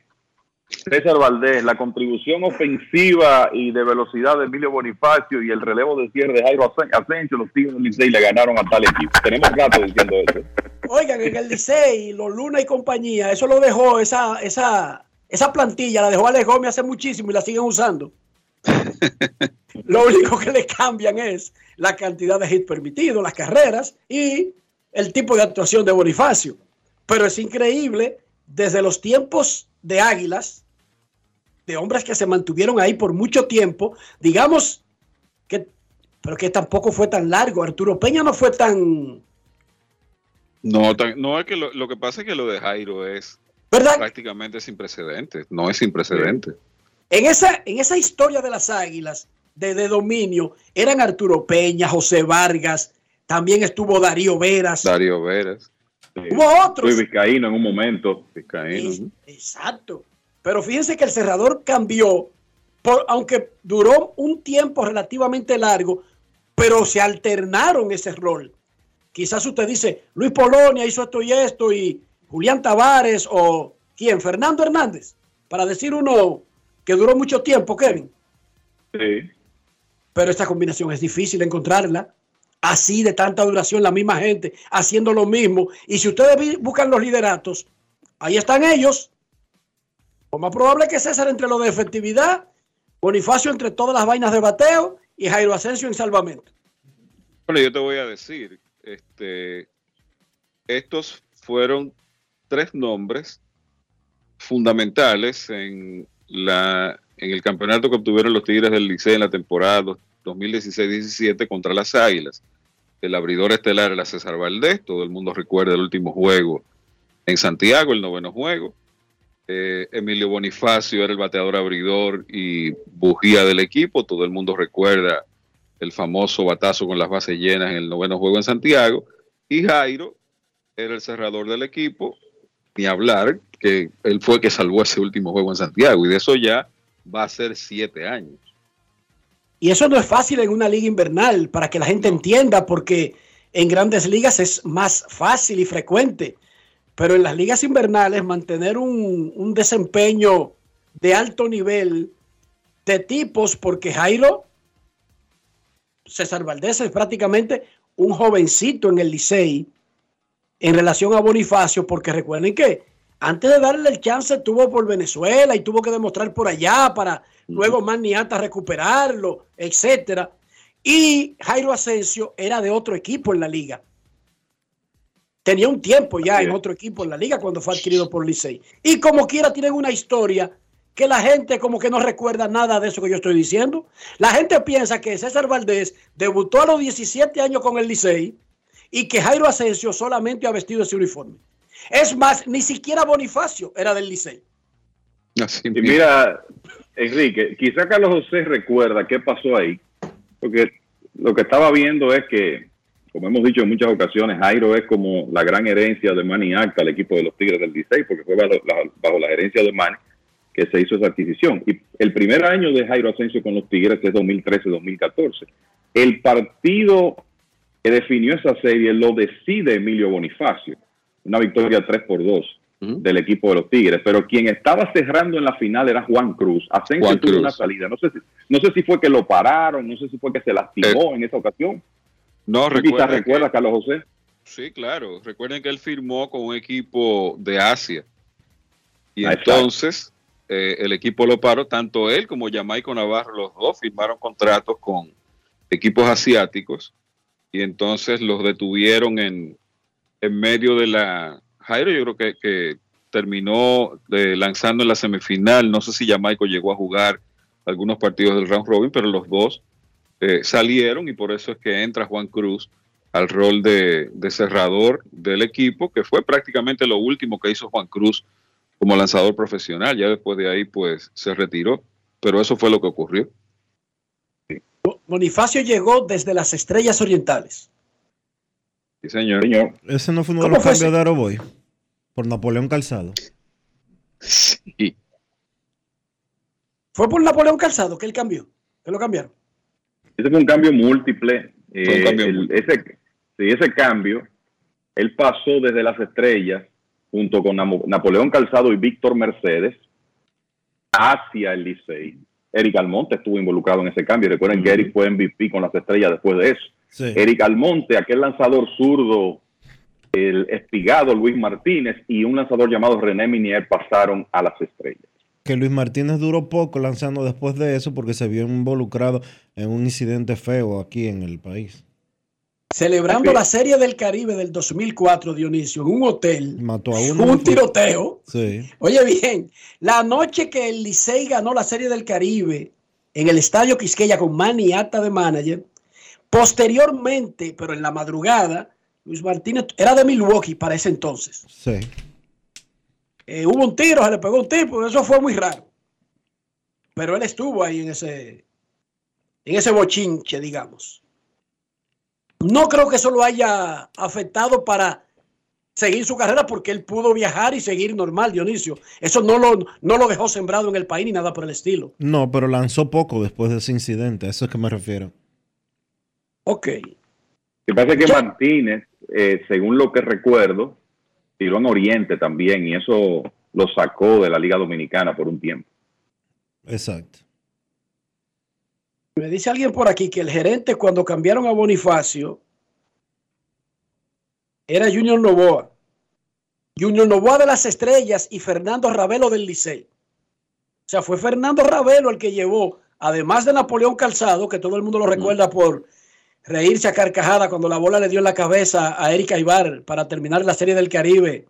César Valdés, la contribución ofensiva y de velocidad de Emilio Bonifacio y el relevo de cierre de Jairo Asen- Asensio, los Tigres del Licey le ganaron a tal equipo. Tenemos rato diciendo eso. Oigan, en el Licey, los Luna y compañía, eso lo dejó, esa, esa, esa plantilla la dejó Alex Gómez hace muchísimo y la siguen usando. [LAUGHS] lo único que le cambian es la cantidad de hits permitidos, las carreras y el tipo de actuación de Bonifacio. Pero es increíble, desde los tiempos de Águilas, de hombres que se mantuvieron ahí por mucho tiempo, digamos que, pero que tampoco fue tan largo. Arturo Peña no fue tan, No, tan- no es que lo, lo que pasa es que lo de Jairo es prácticamente sin precedentes. No es sin precedentes. En esa, en esa historia de las águilas de, de dominio eran Arturo Peña, José Vargas, también estuvo Darío Veras. Darío Veras. Hubo otros. Fui vizcaíno en un momento. Vizcaíno. ¿no? Exacto. Pero fíjense que el cerrador cambió, por, aunque duró un tiempo relativamente largo, pero se alternaron ese rol. Quizás usted dice, Luis Polonia hizo esto y esto, y Julián Tavares, o quién, Fernando Hernández, para decir uno que duró mucho tiempo, Kevin. Sí. Pero esta combinación es difícil encontrarla. Así de tanta duración, la misma gente haciendo lo mismo. Y si ustedes buscan los lideratos, ahí están ellos. Lo más probable que César entre lo de efectividad, Bonifacio entre todas las vainas de bateo y Jairo Asensio en salvamento. Bueno, yo te voy a decir, este, estos fueron tres nombres fundamentales en la en el campeonato que obtuvieron los Tigres del Liceo en la temporada 2016-17 contra las Águilas. El abridor estelar era César Valdés, todo el mundo recuerda el último juego en Santiago, el noveno juego. Eh, Emilio Bonifacio era el bateador abridor y bujía del equipo, todo el mundo recuerda el famoso batazo con las bases llenas en el noveno juego en Santiago. Y Jairo era el cerrador del equipo, ni hablar, que él fue que salvó ese último juego en Santiago. Y de eso ya va a ser siete años. Y eso no es fácil en una liga invernal, para que la gente entienda, porque en grandes ligas es más fácil y frecuente. Pero en las ligas invernales mantener un, un desempeño de alto nivel de tipos, porque Jairo, César Valdés es prácticamente un jovencito en el Licey en relación a Bonifacio, porque recuerden que antes de darle el chance estuvo por Venezuela y tuvo que demostrar por allá para luego Maniata recuperarlo, etcétera. Y Jairo Asensio era de otro equipo en la liga. Tenía un tiempo ya en otro equipo en la liga cuando fue adquirido por Licey. Y como quiera tienen una historia que la gente como que no recuerda nada de eso que yo estoy diciendo. La gente piensa que César Valdés debutó a los 17 años con el Licey y que Jairo Asensio solamente ha vestido ese uniforme. Es más, ni siquiera Bonifacio era del Licey. y mira, Enrique, quizá Carlos José recuerda qué pasó ahí, porque lo que estaba viendo es que, como hemos dicho en muchas ocasiones, Jairo es como la gran herencia de Manny Acta al equipo de los Tigres del Licey, porque fue bajo la, bajo la gerencia de Manny que se hizo esa adquisición. Y el primer año de Jairo Asensio con los Tigres es 2013-2014. El partido que definió esa serie lo decide Emilio Bonifacio, una victoria 3 por 2 del equipo de los Tigres, pero quien estaba cerrando en la final era Juan Cruz. Asensio Juan tuvo Cruz. una salida, no sé, si, no sé si fue que lo pararon, no sé si fue que se lastimó en esa ocasión. No, quizás recuerda Carlos José. Sí, claro. Recuerden que él firmó con un equipo de Asia. Y Ah, entonces eh, el equipo lo paró, tanto él como Jamaico Navarro, los dos firmaron contratos con equipos asiáticos y entonces los detuvieron en, en medio de la... Jairo yo creo que, que terminó eh, lanzando en la semifinal, no sé si Jamaico llegó a jugar algunos partidos del round robin, pero los dos eh, salieron y por eso es que entra Juan Cruz al rol de, de cerrador del equipo, que fue prácticamente lo último que hizo Juan Cruz como lanzador profesional. Ya después de ahí, pues se retiró, pero eso fue lo que ocurrió. Bonifacio llegó desde las Estrellas Orientales. Sí, señor. Ese no fue uno de ¿Cómo los cambios ese? de Aeroboy. Por Napoleón Calzado. Sí. Fue por Napoleón Calzado que él cambió. Que lo cambiaron. Ese fue un cambio múltiple. Fue un eh, cambio el- ese, sí, ese cambio, él pasó desde las estrellas, junto con Napoleón Calzado y Víctor Mercedes, hacia el Licey. Eric Almonte estuvo involucrado en ese cambio. Recuerden que Eric fue MVP con las estrellas después de eso. Sí. Eric Almonte, aquel lanzador zurdo, el espigado Luis Martínez y un lanzador llamado René Minier pasaron a las estrellas. Que Luis Martínez duró poco lanzando después de eso porque se vio involucrado en un incidente feo aquí en el país. Celebrando la Serie del Caribe del 2004, Dionisio, en un hotel. Mató a uno. Un tiroteo. Sí. Oye bien, la noche que el Licey ganó la Serie del Caribe en el Estadio Quisqueya con Manny Ata de manager, posteriormente, pero en la madrugada, Luis Martínez era de Milwaukee para ese entonces. Sí. Eh, hubo un tiro, se le pegó un tipo, eso fue muy raro. Pero él estuvo ahí en ese, en ese bochinche, digamos. No creo que eso lo haya afectado para seguir su carrera porque él pudo viajar y seguir normal, Dionisio. Eso no lo, no lo dejó sembrado en el país ni nada por el estilo. No, pero lanzó poco después de ese incidente. A eso es que me refiero. Ok. Lo que pasa es que Martínez, eh, según lo que recuerdo, tiró en Oriente también y eso lo sacó de la Liga Dominicana por un tiempo. Exacto. Me dice alguien por aquí que el gerente cuando cambiaron a Bonifacio era Junior Novoa. Junior Novoa de las Estrellas y Fernando Ravelo del Licey. O sea, fue Fernando Ravelo el que llevó, además de Napoleón Calzado, que todo el mundo lo recuerda por reírse a carcajada cuando la bola le dio en la cabeza a Erika Ibar para terminar la Serie del Caribe.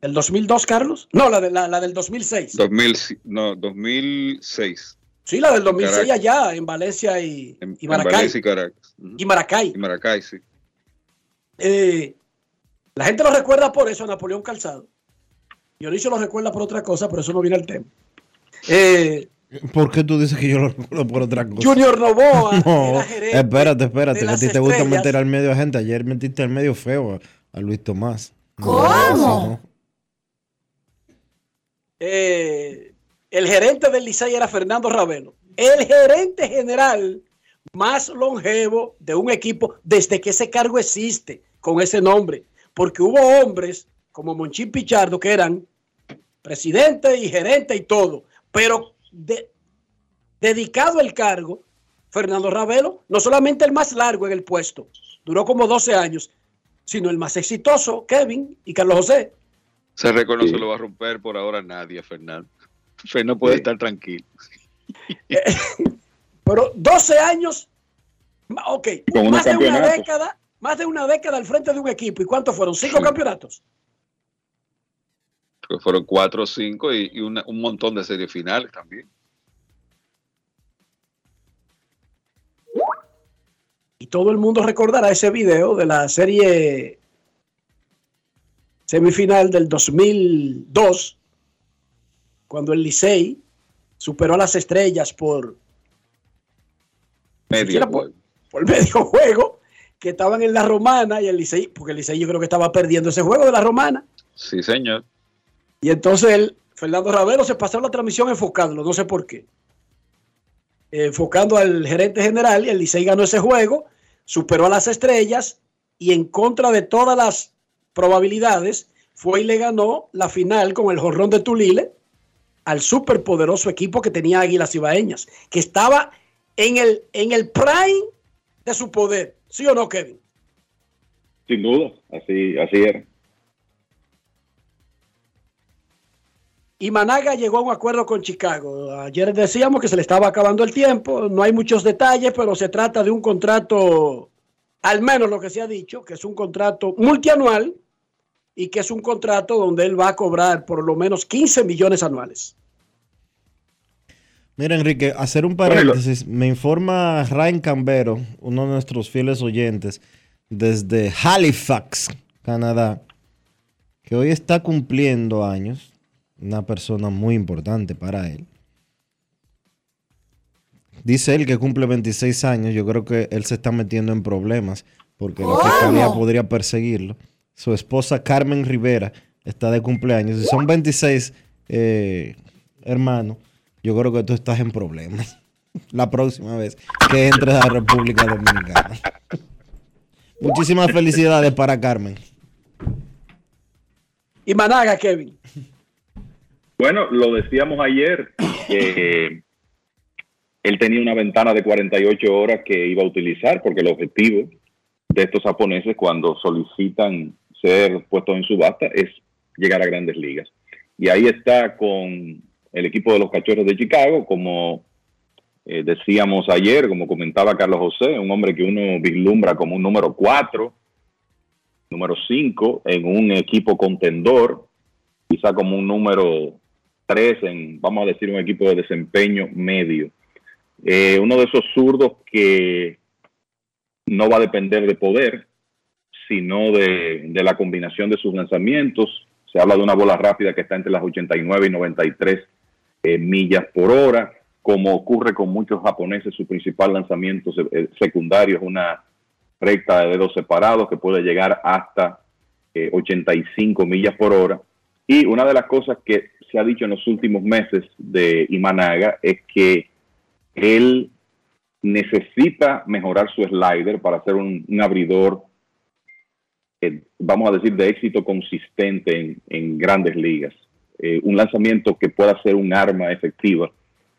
¿El 2002, Carlos? No, la, de, la, la del 2006. 2000, no, 2006. Sí, la del 2006 Caracas. allá en Valencia y, En, y en Maracay. Valencia y Caracas. Ujú. Y Maracay. Y Maracay, sí. Eh, la gente lo recuerda por eso a Napoleón Calzado. Dionisio lo recuerda por otra cosa, pero eso no viene al tema. Eh, ¿Por qué tú dices que yo lo recuerdo por otra cosa? Junior Novoa [LAUGHS] No, era gerente espérate, espérate, que a ti te gusta meter al medio a gente. Ayer metiste al medio feo a, a Luis Tomás. ¿Cómo? no. Eh, el gerente del Licey era Fernando Ravelo. El gerente general más longevo de un equipo desde que ese cargo existe con ese nombre. Porque hubo hombres como Monchín Pichardo que eran presidente y gerente y todo. Pero de- dedicado el cargo, Fernando Ravelo, no solamente el más largo en el puesto, duró como 12 años, sino el más exitoso, Kevin y Carlos José. Se reconoce, lo va a romper por ahora nadie, Fernando. [LAUGHS] Fernando puede estar tranquilo. [LAUGHS] Pero 12 años, ok, Con más de una década, más de una década al frente de un equipo. ¿Y cuántos fueron? ¿Cinco campeonatos? fueron cuatro o cinco y, y una- un montón de series finales también. Y todo el mundo recordará ese video de la serie semifinal del 2002, cuando el Licey superó a las estrellas por, Medio por, juego. por medio [LAUGHS] juego, que estaban en la romana y el Licey, porque el Licey yo creo que estaba perdiendo ese juego de la romana. Sí, señor. Y entonces él, Fernando Ravelo se pasó la transmisión enfocándolo, no sé por qué. Enfocando al gerente general y el Licey ganó ese juego, superó a las estrellas y en contra de todas las probabilidades fue y le ganó la final con el jorrón de Tulile al superpoderoso equipo que tenía Águilas Ibaeñas, que estaba en el, en el prime de su poder. ¿Sí o no, Kevin? Sin duda, así, así era. Y Managa llegó a un acuerdo con Chicago. Ayer decíamos que se le estaba acabando el tiempo, no hay muchos detalles, pero se trata de un contrato, al menos lo que se ha dicho, que es un contrato multianual y que es un contrato donde él va a cobrar por lo menos 15 millones anuales. Mira, Enrique, hacer un paréntesis. Me informa Ryan Cambero, uno de nuestros fieles oyentes, desde Halifax, Canadá, que hoy está cumpliendo años. Una persona muy importante para él. Dice él que cumple 26 años. Yo creo que él se está metiendo en problemas porque la fiscalía podría perseguirlo. Su esposa Carmen Rivera está de cumpleaños. Si son 26 eh, hermanos, yo creo que tú estás en problemas. [LAUGHS] La próxima vez que entres a la República Dominicana. Muchísimas felicidades para Carmen. Y Managa, Kevin. Bueno, lo decíamos ayer, que él tenía una ventana de 48 horas que iba a utilizar, porque el objetivo de estos japoneses cuando solicitan ser puestos en subasta es llegar a grandes ligas. Y ahí está con el equipo de los Cachorros de Chicago, como eh, decíamos ayer, como comentaba Carlos José, un hombre que uno vislumbra como un número 4, número 5 en un equipo contendor, quizá como un número 3 en, vamos a decir, un equipo de desempeño medio. Eh, uno de esos zurdos que no va a depender de poder, sino de, de la combinación de sus lanzamientos. Se habla de una bola rápida que está entre las 89 y 93 eh, millas por hora. Como ocurre con muchos japoneses, su principal lanzamiento eh, secundario es una recta de dedos separados que puede llegar hasta eh, 85 millas por hora. Y una de las cosas que se ha dicho en los últimos meses de Imanaga es que él necesita mejorar su slider para ser un, un abridor, eh, vamos a decir, de éxito consistente en, grandes ligas. Eh, un lanzamiento que pueda ser un arma efectiva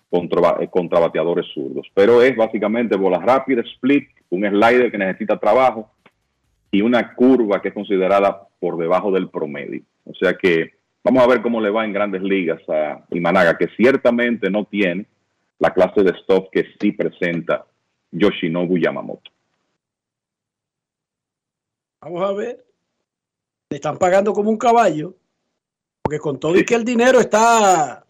contra, eh, contra bateadores zurdos. Pero es básicamente bola rápida, split, un slider que necesita trabajo y una curva que es considerada por debajo del promedio. O sea que vamos a ver cómo le va en grandes ligas a Imanaga, que ciertamente no tiene la clase de stuff que sí presenta Yoshinobu Yamamoto. Vamos a ver. Le están pagando como un caballo. Porque con todo y que el dinero está.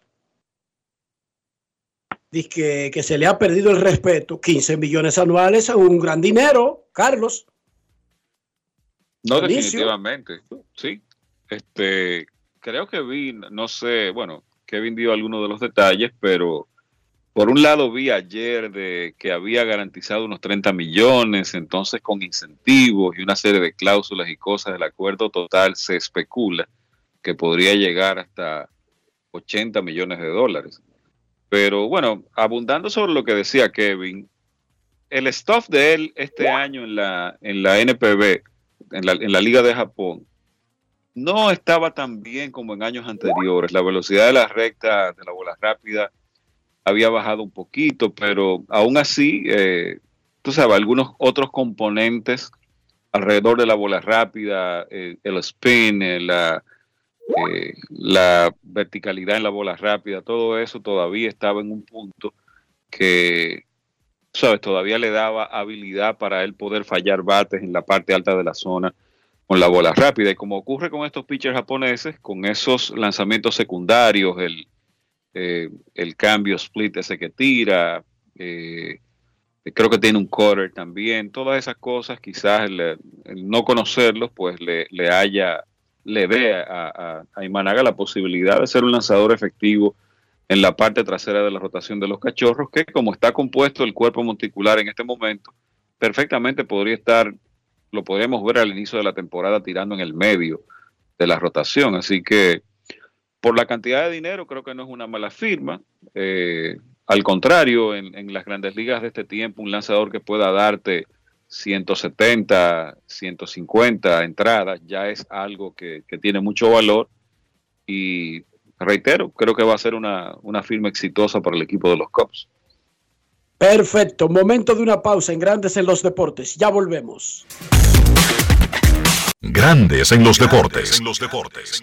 Dice que, que se le ha perdido el respeto. 15 millones anuales es un gran dinero, Carlos. No, Inicio. definitivamente. Sí. Este, creo que vi, no sé, bueno, Kevin dio algunos de los detalles, pero por un lado vi ayer de que había garantizado unos 30 millones, entonces con incentivos y una serie de cláusulas y cosas del acuerdo total se especula que podría llegar hasta 80 millones de dólares. Pero bueno, abundando sobre lo que decía Kevin, el stuff de él este año en la, en la NPB, en la, en la Liga de Japón, no estaba tan bien como en años anteriores. La velocidad de la recta, de la bola rápida, había bajado un poquito, pero aún así, eh, tú sabes, algunos otros componentes alrededor de la bola rápida, eh, el spin, eh, la, eh, la verticalidad en la bola rápida, todo eso todavía estaba en un punto que, sabes, todavía le daba habilidad para él poder fallar bates en la parte alta de la zona. con la bola rápida. Y como ocurre con estos pitchers japoneses, con esos lanzamientos secundarios, el, eh, el cambio split ese que tira, eh, creo que tiene un quarter también, todas esas cosas, quizás el, no conocerlos, pues le, le haya, le dé a, a, Imanaga la posibilidad de ser un lanzador efectivo en la parte trasera de la rotación de los cachorros, que como está compuesto el cuerpo monticular en este momento, perfectamente podría estar, lo podríamos ver al inicio de la temporada tirando en el medio de la rotación. Así que por la cantidad de dinero creo que no es una mala firma. Eh, al contrario, en, las grandes ligas de este tiempo, un lanzador que pueda darte 170, 150 entradas ya es algo que, tiene mucho valor y reitero, creo que va a ser una, una firma exitosa para el equipo de los Cubs. Perfecto, momento de una pausa en Grandes en los Deportes. Ya volvemos. Grandes en los Deportes. En los Deportes.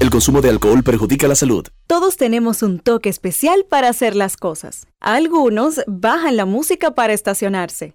El consumo de alcohol perjudica la salud. Todos tenemos un toque especial para hacer las cosas. Algunos bajan la música para estacionarse.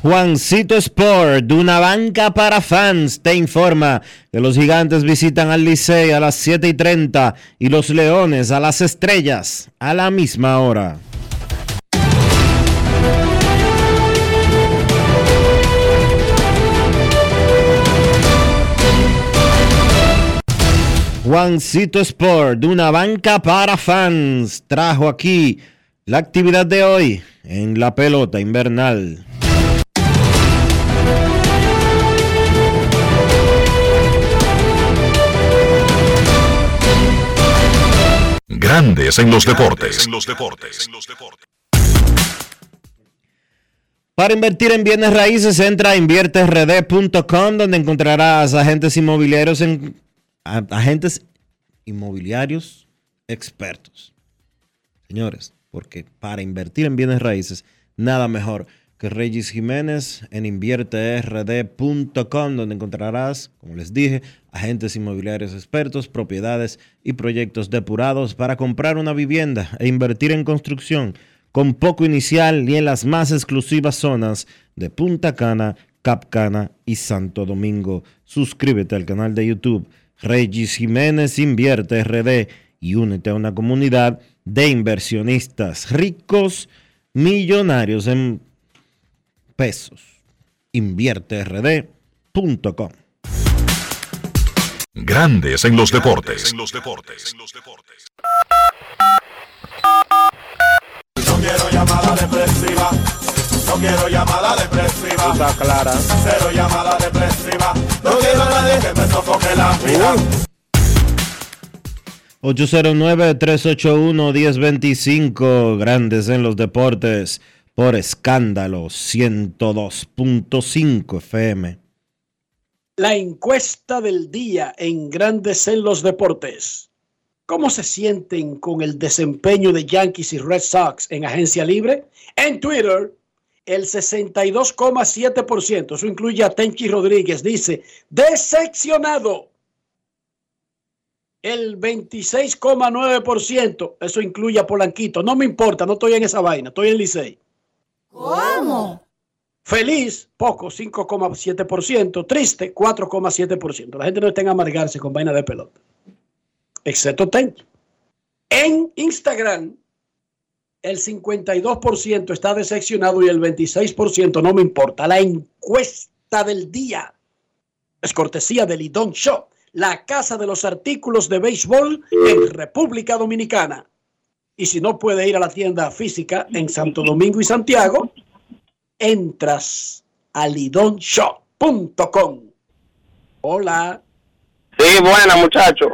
Juancito Sport, de una banca para fans, te informa que los gigantes visitan al Licey a las 7 y 30 y los leones a las estrellas a la misma hora. Juancito Sport, de una banca para fans, trajo aquí la actividad de hoy en la pelota invernal. Grandes en los deportes. En los deportes. Para invertir en bienes raíces, entra a inviertesrd.com donde encontrarás agentes inmobiliarios en agentes inmobiliarios expertos. Señores, porque para invertir en bienes raíces, nada mejor que Regis Jiménez en invierterd.com, donde encontrarás, como les dije, agentes inmobiliarios expertos, propiedades y proyectos depurados para comprar una vivienda e invertir en construcción con poco inicial y en las más exclusivas zonas de Punta Cana, Capcana y Santo Domingo. Suscríbete al canal de YouTube Regis Jiménez Invierte RD y únete a una comunidad de inversionistas ricos, millonarios en pesos. InvierteRD.com. Grandes en los deportes. En los deportes. No quiero llamada depresiva. No quiero llamada depresiva. Está clara. Cero llamada depresiva. No quiero a nadie que me sofoque la vida. 809-381-1025, grandes en los deportes, por escándalo 102.5 FM. La encuesta del día en Grandes en los Deportes. ¿Cómo se sienten con el desempeño de Yankees y Red Sox en agencia libre? En Twitter, el 62,7%, eso incluye a Tenchi Rodríguez, dice, decepcionado. El 26,9%, eso incluye a Polanquito. No me importa, no estoy en esa vaina, estoy en Licey. ¿Cómo? Feliz, poco, 5,7%. Triste, 4,7%. La gente no está en amargarse con vaina de pelota. Excepto Tenchi. En Instagram, el 52% está decepcionado y el 26% no me importa. La encuesta del día es cortesía del Lidón Shop, la casa de los artículos de béisbol en República Dominicana. Y si no puede ir a la tienda física en Santo Domingo y Santiago, entras a lidonshop.com. Hola. Sí, buena, muchacho.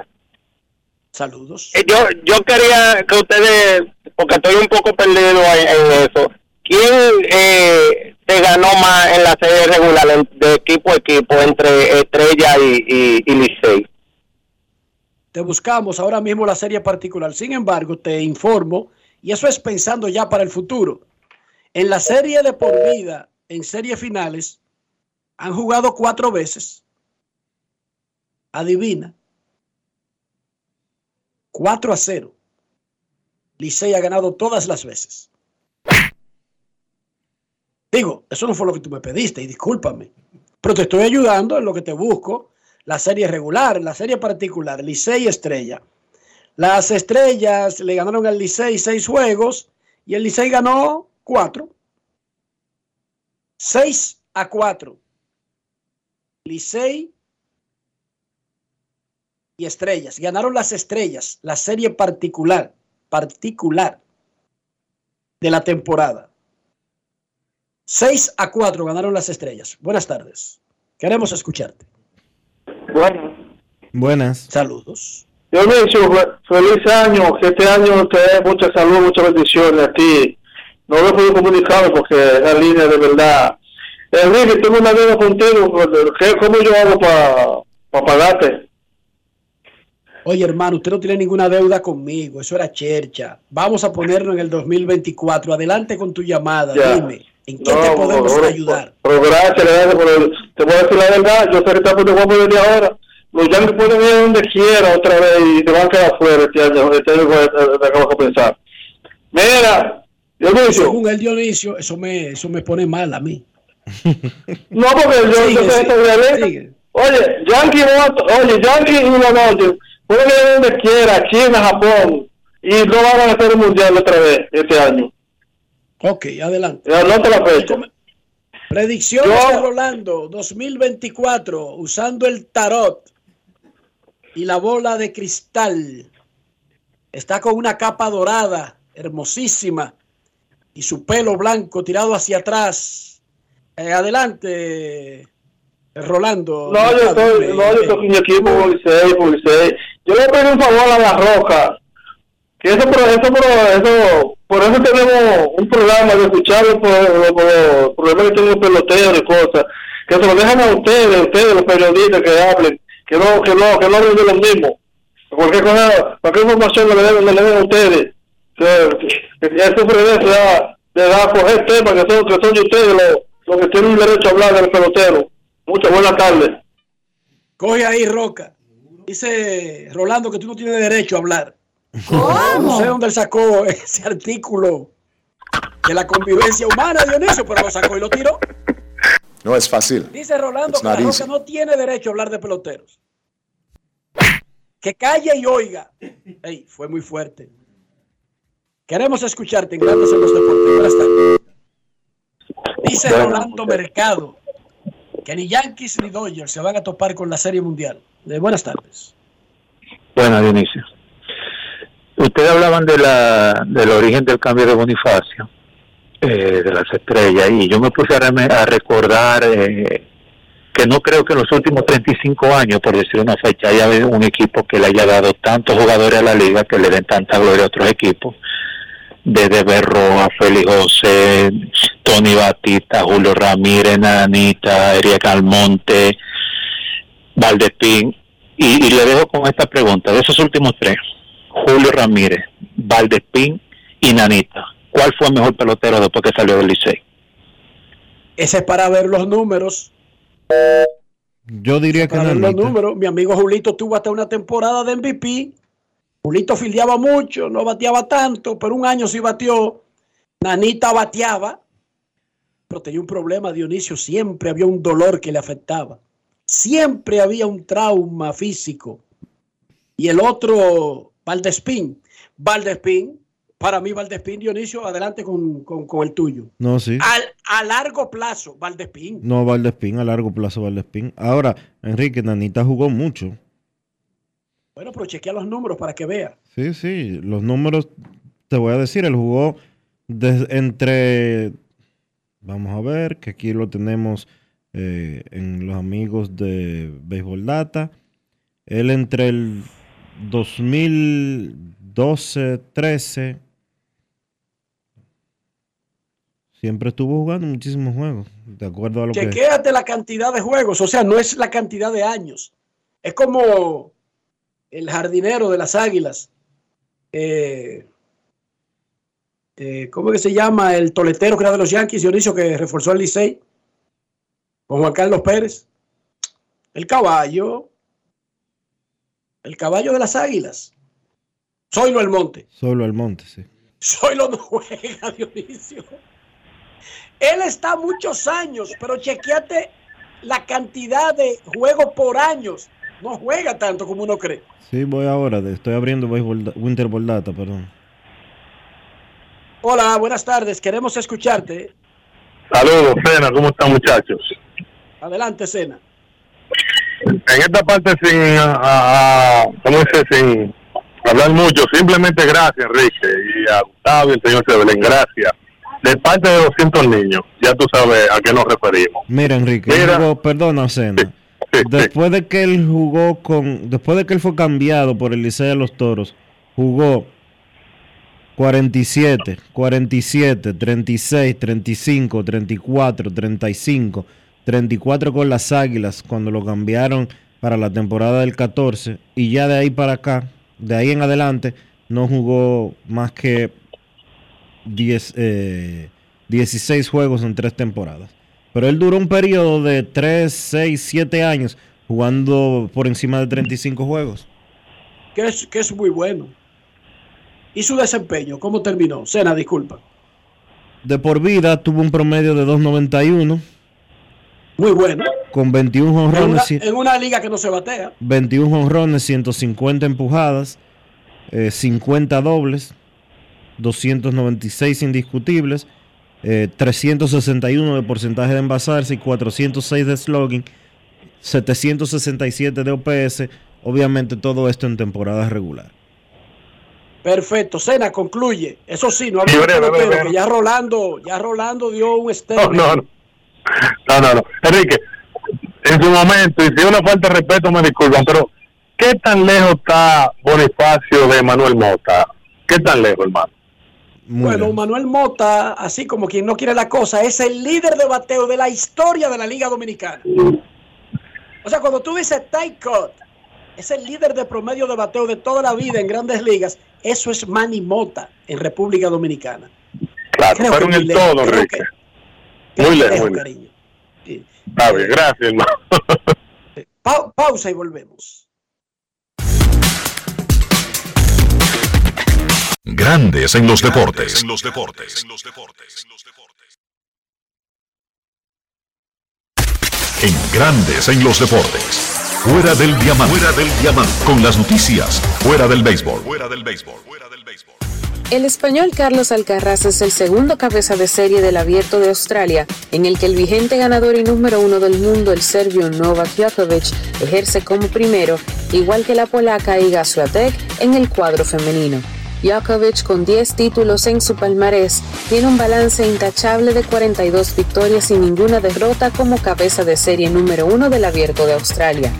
Saludos. Eh, yo, yo quería que ustedes, porque estoy un poco perdido en, en eso, ¿quién eh, te ganó más en la serie regular de equipo a equipo entre Estrella y, y, y Licey? Te buscamos ahora mismo la serie particular. Sin embargo, te informo, y eso es pensando ya para el futuro. En la serie de por vida, en series finales, han jugado cuatro veces. Adivina. 4 a 0. Licey ha ganado todas las veces. Digo, eso no fue lo que tú me pediste y discúlpame. Pero te estoy ayudando en lo que te busco. La serie regular, la serie particular, Licey Estrella. Las estrellas le ganaron al Licey seis juegos y el Licey ganó cuatro. 6 a 4. Licey y Estrellas. Ganaron las Estrellas, la serie particular, particular de la temporada. 6 a 4 ganaron las Estrellas. Buenas tardes. Queremos escucharte. Bueno, Buenas. Saludos. Dionisio, fe- feliz año, que este año te dé mucha salud, muchas bendiciones a ti. No lo he podido comunicar porque la línea de verdad. Enrique, tengo una deuda contigo, ¿qué- ¿cómo yo hago para pagarte? Oye, hermano, usted no tiene ninguna deuda conmigo. Eso era chercha. Vamos a ponerlo en el 2024. Adelante con tu llamada. Ya. Dime, ¿en qué No, te podemos no, no, ayudar? Pero gracias, gracias por el- te voy a decir la verdad, yo sé que estás por de ahora. Los Yankees pueden ir donde quiera otra vez y te van a quedar fuera este año, este año eh, eh, acabo de pensar. Mira, Dionisio, Según el Dionisio, eso me, eso me pone mal a mí. [LAUGHS] no porque yo, Sigue, yo sé sigue. Oye, Yankee, oye, Yankee y Dodgers pueden ir donde quiera, China, Japón, y no van a hacer el mundial otra vez este año. Ok, adelante. Ya no te la fecha. Predicciones Yo- de Rolando 2024 usando el tarot y la bola de cristal. Está con una capa dorada, hermosísima, y su pelo blanco tirado hacia atrás. Eh, adelante, Rolando. No, yo estoy, no, yo estoy con mi equipo, Policey, Policey. Yo le pedí un favor a la Roca, que eso, por eso, por eso, por eso tenemos un programa de escuchar los, los, los problemas que tienen los peloteros y cosas, que se lo dejan a ustedes, ustedes los periodistas que hablen, que no, que no, que no hablen de lo mismo. Cualquier cosa, cualquier información le den, le den a ustedes. Que, que, que eso le da, le da a coger temas que son, que son de ustedes los, los que tienen derecho a hablar del pelotero. Muchas buenas tardes. Coge ahí, Roca. Dice Rolando que tú no tienes derecho a hablar. No sé dónde él sacó ese artículo de la convivencia humana, Dionisio, pero lo sacó y lo tiró. No es fácil. Dice Rolando que la Roca no tiene derecho a hablar de peloteros. Que calle y oiga. Ey, fue muy fuerte. Queremos escucharte en Grandes en los Deportes. Buenas tardes. Dice Rolando Mercado que ni Yankees ni Dodgers se van a topar con la Serie Mundial. Eh, buenas tardes. Bueno, Dionisio. Ustedes hablaban de la, del origen del cambio de Bonifacio, eh, de las estrellas, y yo me puse a, recordar eh, que no creo que en los últimos 35 años, por decir una fecha, haya un equipo que le haya dado tantos jugadores a la liga que le den tanta gloria a otros equipos. Desde Berroa, Félix José, Tony Batista, Julio Ramírez, Nanita, Eric Almonte, Valdespín. Y, y le dejo con esta pregunta, de esos últimos tres, Julio Ramírez, Valdespín y Nanita, ¿cuál fue el mejor pelotero después que salió del Licey? Ese es para ver los números. Yo diría que Para ver los números. Mi amigo Julito tuvo hasta una temporada de MVP. Julito fildeaba mucho, no bateaba tanto, pero un año sí batió. Nanita bateaba, pero tenía un problema, Dionisio. Siempre había un dolor que le afectaba. Siempre había un trauma físico. Y el otro, Valdespín. Valdespín, para mí, Valdespín, Dionisio, adelante con, con- con el tuyo. No, sí. Al- a largo plazo, Valdespín. No, Valdespín, a largo plazo Valdespín. Ahora, Enrique, Nanita jugó mucho. Bueno, pero chequea los números para que vea. Sí, sí, los números, te voy a decir, él jugó entre, vamos a ver, que aquí lo tenemos eh, en los amigos de Baseball Data, él entre el 2012, 13, siempre estuvo jugando muchísimos juegos, de acuerdo a lo que... Chequéate la cantidad de juegos, o sea, no es la cantidad de años. Es como el jardinero de las águilas. Eh, eh, ¿Cómo que se llama? El toletero que era de los Yankees, Dionisio, que reforzó el Licey. Con Juan Carlos Pérez. El caballo. El caballo de las águilas. Zoilo el Monte. Solo el monte, sí. Zoilo no juega, [LAUGHS] Dionisio. Él está muchos años, pero chequeate la cantidad de juegos por años. No juega tanto como uno cree. Sí, voy ahora, estoy abriendo Winter Ball Data, perdón. Hola, buenas tardes. Queremos escucharte. Saludos, Cena, ¿cómo están muchachos? Adelante, Cena. En esta parte sin, a, a- ¿cómo dice? Sin hablar mucho, simplemente gracias Enrique y a Gustavo y el señor Sebelén, gracias. De parte de 200 niños, ya tú sabes a qué nos referimos. Mira, Enrique, Mira. jugó- perdona, Cena. Después de que él jugó con. Después de que él fue cambiado por el Liceo de los Toros, jugó 47, 47, 36, 35, 34, 35, 34 con las Águilas cuando lo cambiaron para la temporada del 14 y ya de ahí para acá, de ahí en adelante, no jugó más que 10, eh, 16 juegos en tres temporadas. Pero él duró un periodo de 3, 6, 7 años jugando por encima de 35 juegos. Que es, que es muy bueno. ¿Y su desempeño? ¿Cómo terminó? Cena, disculpa. De por vida tuvo un promedio de 2.91. Muy bueno. Con 21 En una, jonrones, cien- en una liga que no se batea. 21 jonrones, 150 empujadas, eh, 50 dobles, 296 indiscutibles, eh, 361 de porcentaje de envasarse y 406 de slugging, 767 de OPS. Obviamente todo esto en temporada regular. Perfecto. Cena, concluye. Eso sí, no había breve, breve. ya Rolando, ya Rolando dio un No, no, no. No, no, no. Enrique, en su momento, y si una falta de respeto me disculpan, pero ¿qué tan lejos está Bonifacio de Manuel Mota? ¿Qué tan lejos, hermano? Bueno, Manuel Mota, así como quien no quiere la cosa, es el líder de bateo de la historia de la Liga Dominicana. O sea, cuando tú dices Ty Cott, es el líder de promedio de bateo de toda la vida en grandes ligas, eso es Manny Mota en República Dominicana. Claro, Creo el muy lejos, todo, Enrique. que Muy lejos, lejos, muy cariño. Está bien, gracias, hermano. Pa- pausa y volvemos. Grandes en los deportes. En los deportes. En Grandes en los deportes. Fuera del diamante. Fuera del diamante. Con las noticias. Fuera del béisbol. Fuera del béisbol. El español Carlos Alcaraz es el segundo cabeza de serie del Abierto de Australia, en el que el vigente ganador y número uno del mundo, el serbio Novak Djokovic, ejerce como primero, igual que la polaca Iga Swiatek en el cuadro femenino. Djokovic, con 10 títulos en su palmarés, tiene un balance intachable de 42 victorias y ninguna derrota como cabeza de serie número uno del Abierto de Australia.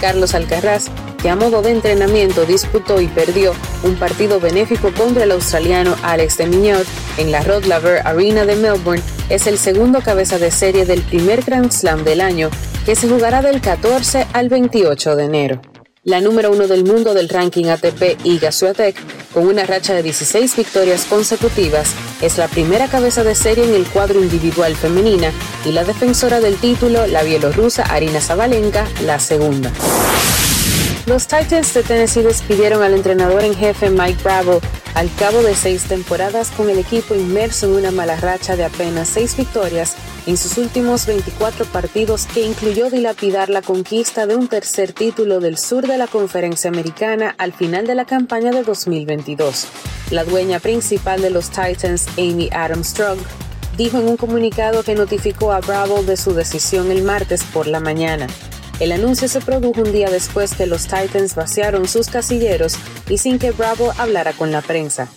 Carlos Alcaraz, que a modo de entrenamiento disputó y perdió un partido benéfico contra el australiano Alex de Mignot en la Rod Laver Arena de Melbourne, es el segundo cabeza de serie del primer Grand Slam del año, que se jugará del 14 al 28 de enero. La número uno del mundo del ranking ATP, Iga Swiatek, con una racha de 16 victorias consecutivas, es la primera cabeza de serie en el cuadro individual femenina y la defensora del título, la bielorrusa Arina Zabalenka, la segunda. Los Titans de Tennessee despidieron al entrenador en jefe Mike Bravo al cabo de seis temporadas con el equipo inmerso en una mala racha de apenas seis victorias en sus últimos 24 partidos que incluyó dilapidar la conquista de un tercer título del sur de la conferencia americana al final de la campaña de 2022. La dueña principal de los Titans, Amy Armstrong, dijo en un comunicado que notificó a Bravo de su decisión el martes por la mañana. El anuncio se produjo un día después que los Titans vaciaron sus casilleros y sin que Bravo hablara con la prensa.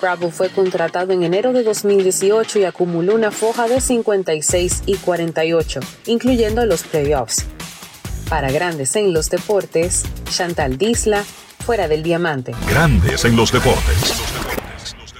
Bravo fue contratado en enero de 2018 y acumuló una foja de 56 y 48, incluyendo los playoffs. Para Grandes en los Deportes, Chantal Disla, fuera del diamante. Grandes en los deportes.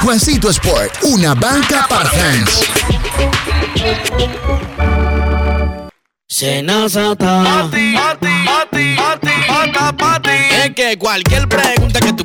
Juancito Sport, una banca para fans. Senazata. Es que cualquier pregunta que tú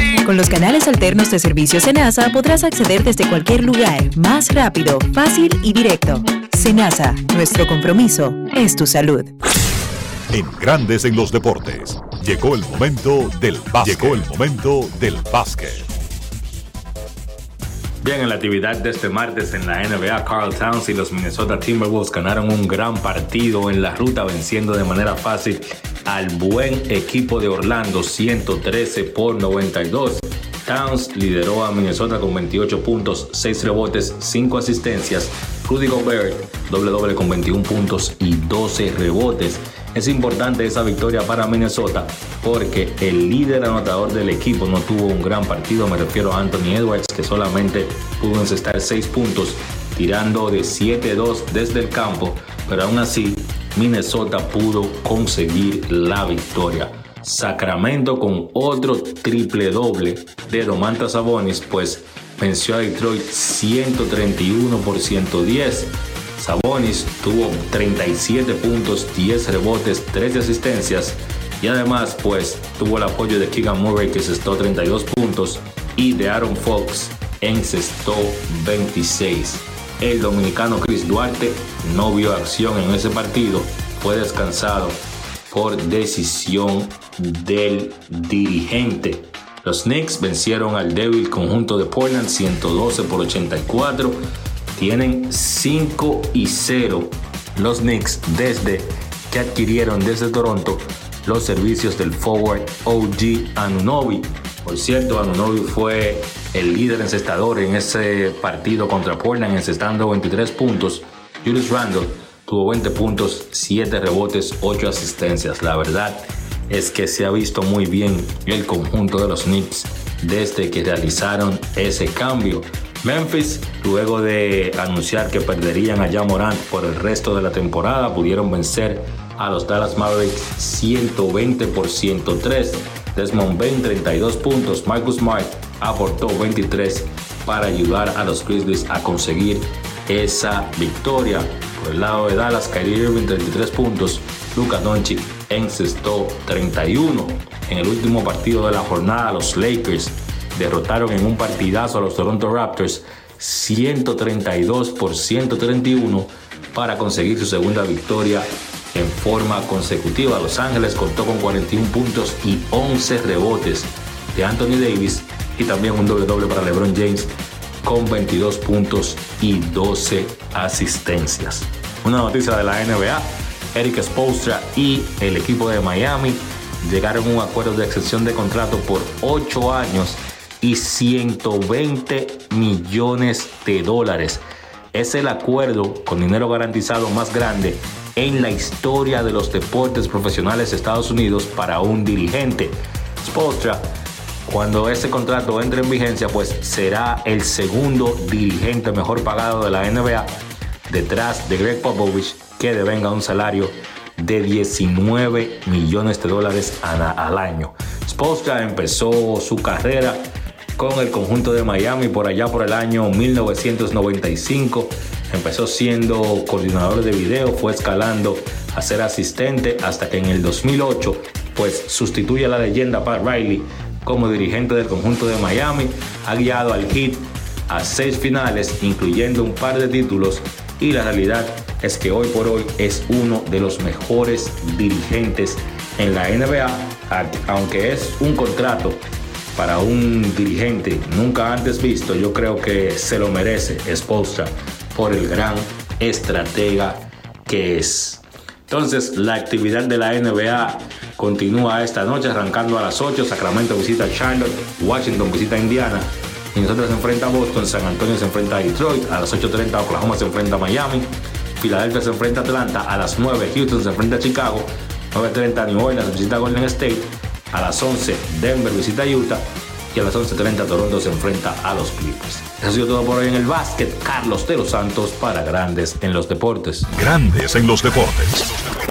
Con los canales alternos de servicio Senasa podrás acceder desde cualquier lugar, más rápido, fácil y directo. Senasa, nuestro compromiso es tu salud. En Grandes en los deportes. Llegó el momento del básquet. Llegó el momento del básquet. Bien, en la actividad de este martes en la NBA, Carl Towns y los Minnesota Timberwolves ganaron un gran partido en la ruta, venciendo de manera fácil al buen equipo de Orlando, 113 por 92. Towns lideró a Minnesota con 28 puntos, 6 rebotes, 5 asistencias. Rudy Gobert, doble doble con 21 puntos y 12 rebotes. Es importante esa victoria para Minnesota porque el líder anotador del equipo no tuvo un gran partido, me refiero a Anthony Edwards, que solamente pudo encestar 6 puntos, tirando de 7-2 desde el campo, pero aún así Minnesota pudo conseguir la victoria. Sacramento con otro triple doble de Domantas Sabonis, pues venció a Detroit 131 por 110. Sabonis tuvo 37 puntos, 10 rebotes, 13 asistencias y además pues tuvo el apoyo de Keegan Murray que encestó 32 puntos y de Aaron Fox encestó 26. El dominicano Chris Duarte no vio acción en ese partido, fue descansado por decisión del dirigente. Los Knicks vencieron al débil conjunto de Portland 112 por 84 tienen 5 y 0 los Knicks desde que adquirieron desde Toronto los servicios del forward OG Anunobi. Por cierto, Anunobi fue el líder encestador en ese partido contra Portland, encestando 23 puntos. Julius Randle tuvo 20 puntos, 7 rebotes, 8 asistencias. La verdad es que se ha visto muy bien el conjunto de los Knicks desde que realizaron ese cambio. Memphis, luego de anunciar que perderían a Morant por el resto de la temporada, pudieron vencer a los Dallas Mavericks 120 por 103. Desmond Bain 32 puntos, Marcus Smart aportó 23 para ayudar a los Grizzlies a conseguir esa victoria. Por el lado de Dallas, Kyrie Irving 33 puntos, Luka Doncic encestó 31. En el último partido de la jornada, los Lakers derrotaron en un partidazo a los Toronto Raptors 132 por 131 para conseguir su segunda victoria en forma consecutiva. Los Ángeles contó con 41 puntos y 11 rebotes de Anthony Davis y también un doble doble para LeBron James con 22 puntos y 12 asistencias. Una noticia de la NBA, Eric Spoelstra y el equipo de Miami llegaron a un acuerdo de extensión de contrato por 8 años y 120 millones de dólares. Es el acuerdo con dinero garantizado más grande en la historia de los deportes profesionales de Estados Unidos para un dirigente. Spoelstra cuando ese contrato entre en vigencia, pues será el segundo dirigente mejor pagado de la NBA detrás de Greg Popovich, que devenga un salario de 19 millones de dólares al año. Spoelstra empezó su carrera con el conjunto de Miami por allá por el año 1995. Empezó siendo coordinador de video, fue escalando a ser asistente hasta que en el 2008 pues sustituye a la leyenda Pat Riley como dirigente del conjunto de Miami, ha guiado al Heat a seis finales, incluyendo un par de títulos, y la realidad es que hoy por hoy es uno de los mejores dirigentes en la NBA, aunque es un contrato para un dirigente nunca antes visto, yo creo que se lo merece Spolstra por el gran estratega que es. Entonces, la actividad de la NBA continúa esta noche, arrancando a las 8. Sacramento visita Charlotte, Washington visita Indiana. Minnesota se enfrenta a Boston, San Antonio se enfrenta a Detroit, a las 8.30 Oklahoma se enfrenta a Miami, Filadelfia se enfrenta a Atlanta, a las 9 Houston se enfrenta a Chicago, 9.30 New Orleans visita Golden State, a las 11 Denver visita Utah y a las 11.30 Toronto se enfrenta a los Clippers. Eso ha sido todo por hoy en el básquet. Carlos de los Santos para Grandes en los Deportes. Grandes en los Deportes.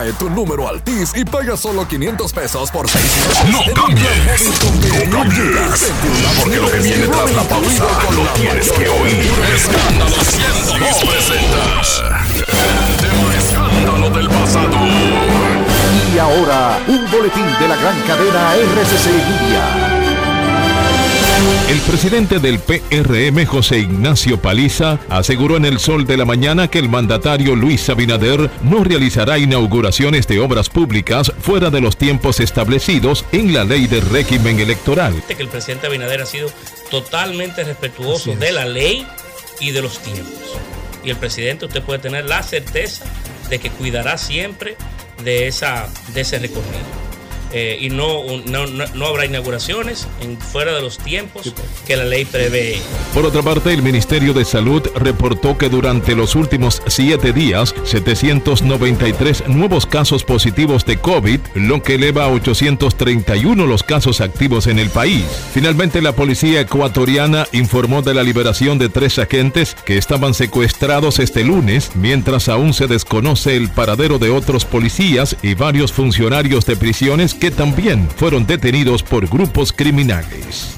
Trae tu número al TIS y paga solo 500 pesos por 6 No cambies, no cambies, porque lo que viene tras la pausa lo tienes que oír. Escándalo 102 presenta el tema escándalo del pasado. Y ahora, un boletín de la gran cadena RCC Media. El presidente del PRM, José Ignacio Paliza, aseguró en el sol de la mañana que el mandatario Luis Abinader no realizará inauguraciones de obras públicas fuera de los tiempos establecidos en la ley de régimen electoral. Que el presidente Abinader ha sido totalmente respetuoso de la ley y de los tiempos. Y el presidente, usted puede tener la certeza de que cuidará siempre de, esa, de ese recorrido. Eh, y no, no, no, habrá inauguraciones fuera de los tiempos que la ley prevé. Por otra parte, el Ministerio de Salud reportó que durante los últimos siete días, 793 nuevos casos positivos de COVID, lo que eleva a 831 los casos activos en el país. Finalmente, la policía ecuatoriana informó de la liberación de tres agentes que estaban secuestrados este lunes, mientras aún se desconoce el paradero de otros policías y varios funcionarios de prisiones que también fueron detenidos por grupos criminales.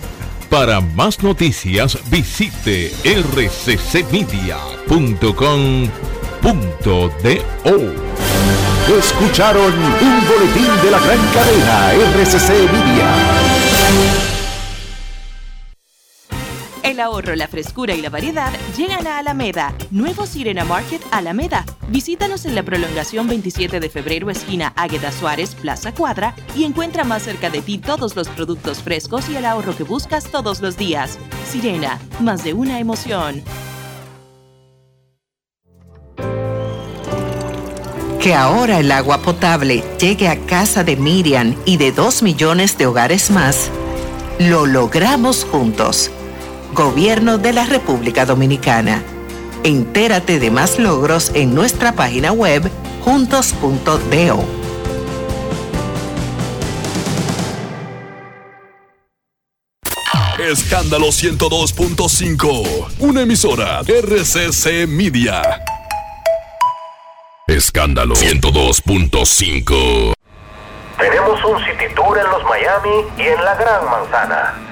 Para más noticias visite rccmedia.com.do. Escucharon un boletín de la gran cadena RCC Media. El ahorro, la frescura y la variedad llegan a Alameda. Nuevo Sirena Market Alameda. Visítanos en la prolongación 27 de febrero, esquina Águeda Suárez, Plaza Cuadra, y encuentra más cerca de ti todos los productos frescos y el ahorro que buscas todos los días. Sirena, más de una emoción. Que ahora el agua potable llegue a casa de Miriam y de dos millones de hogares más, lo logramos juntos. Gobierno de la República Dominicana. Entérate de más logros en nuestra página web juntos.do. Escándalo 102.5. Una emisora RCC Media. Escándalo 102.5. Tenemos un city tour en los Miami y en la Gran Manzana.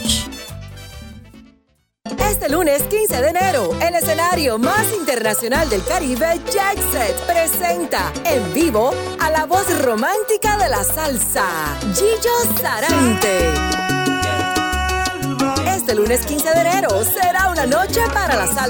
Este lunes 15 de enero, el escenario más internacional del Caribe, Jackset, presenta en vivo a la voz romántica de la salsa, Gillo Sarante. Este lunes 15 de enero será una noche para la salsa.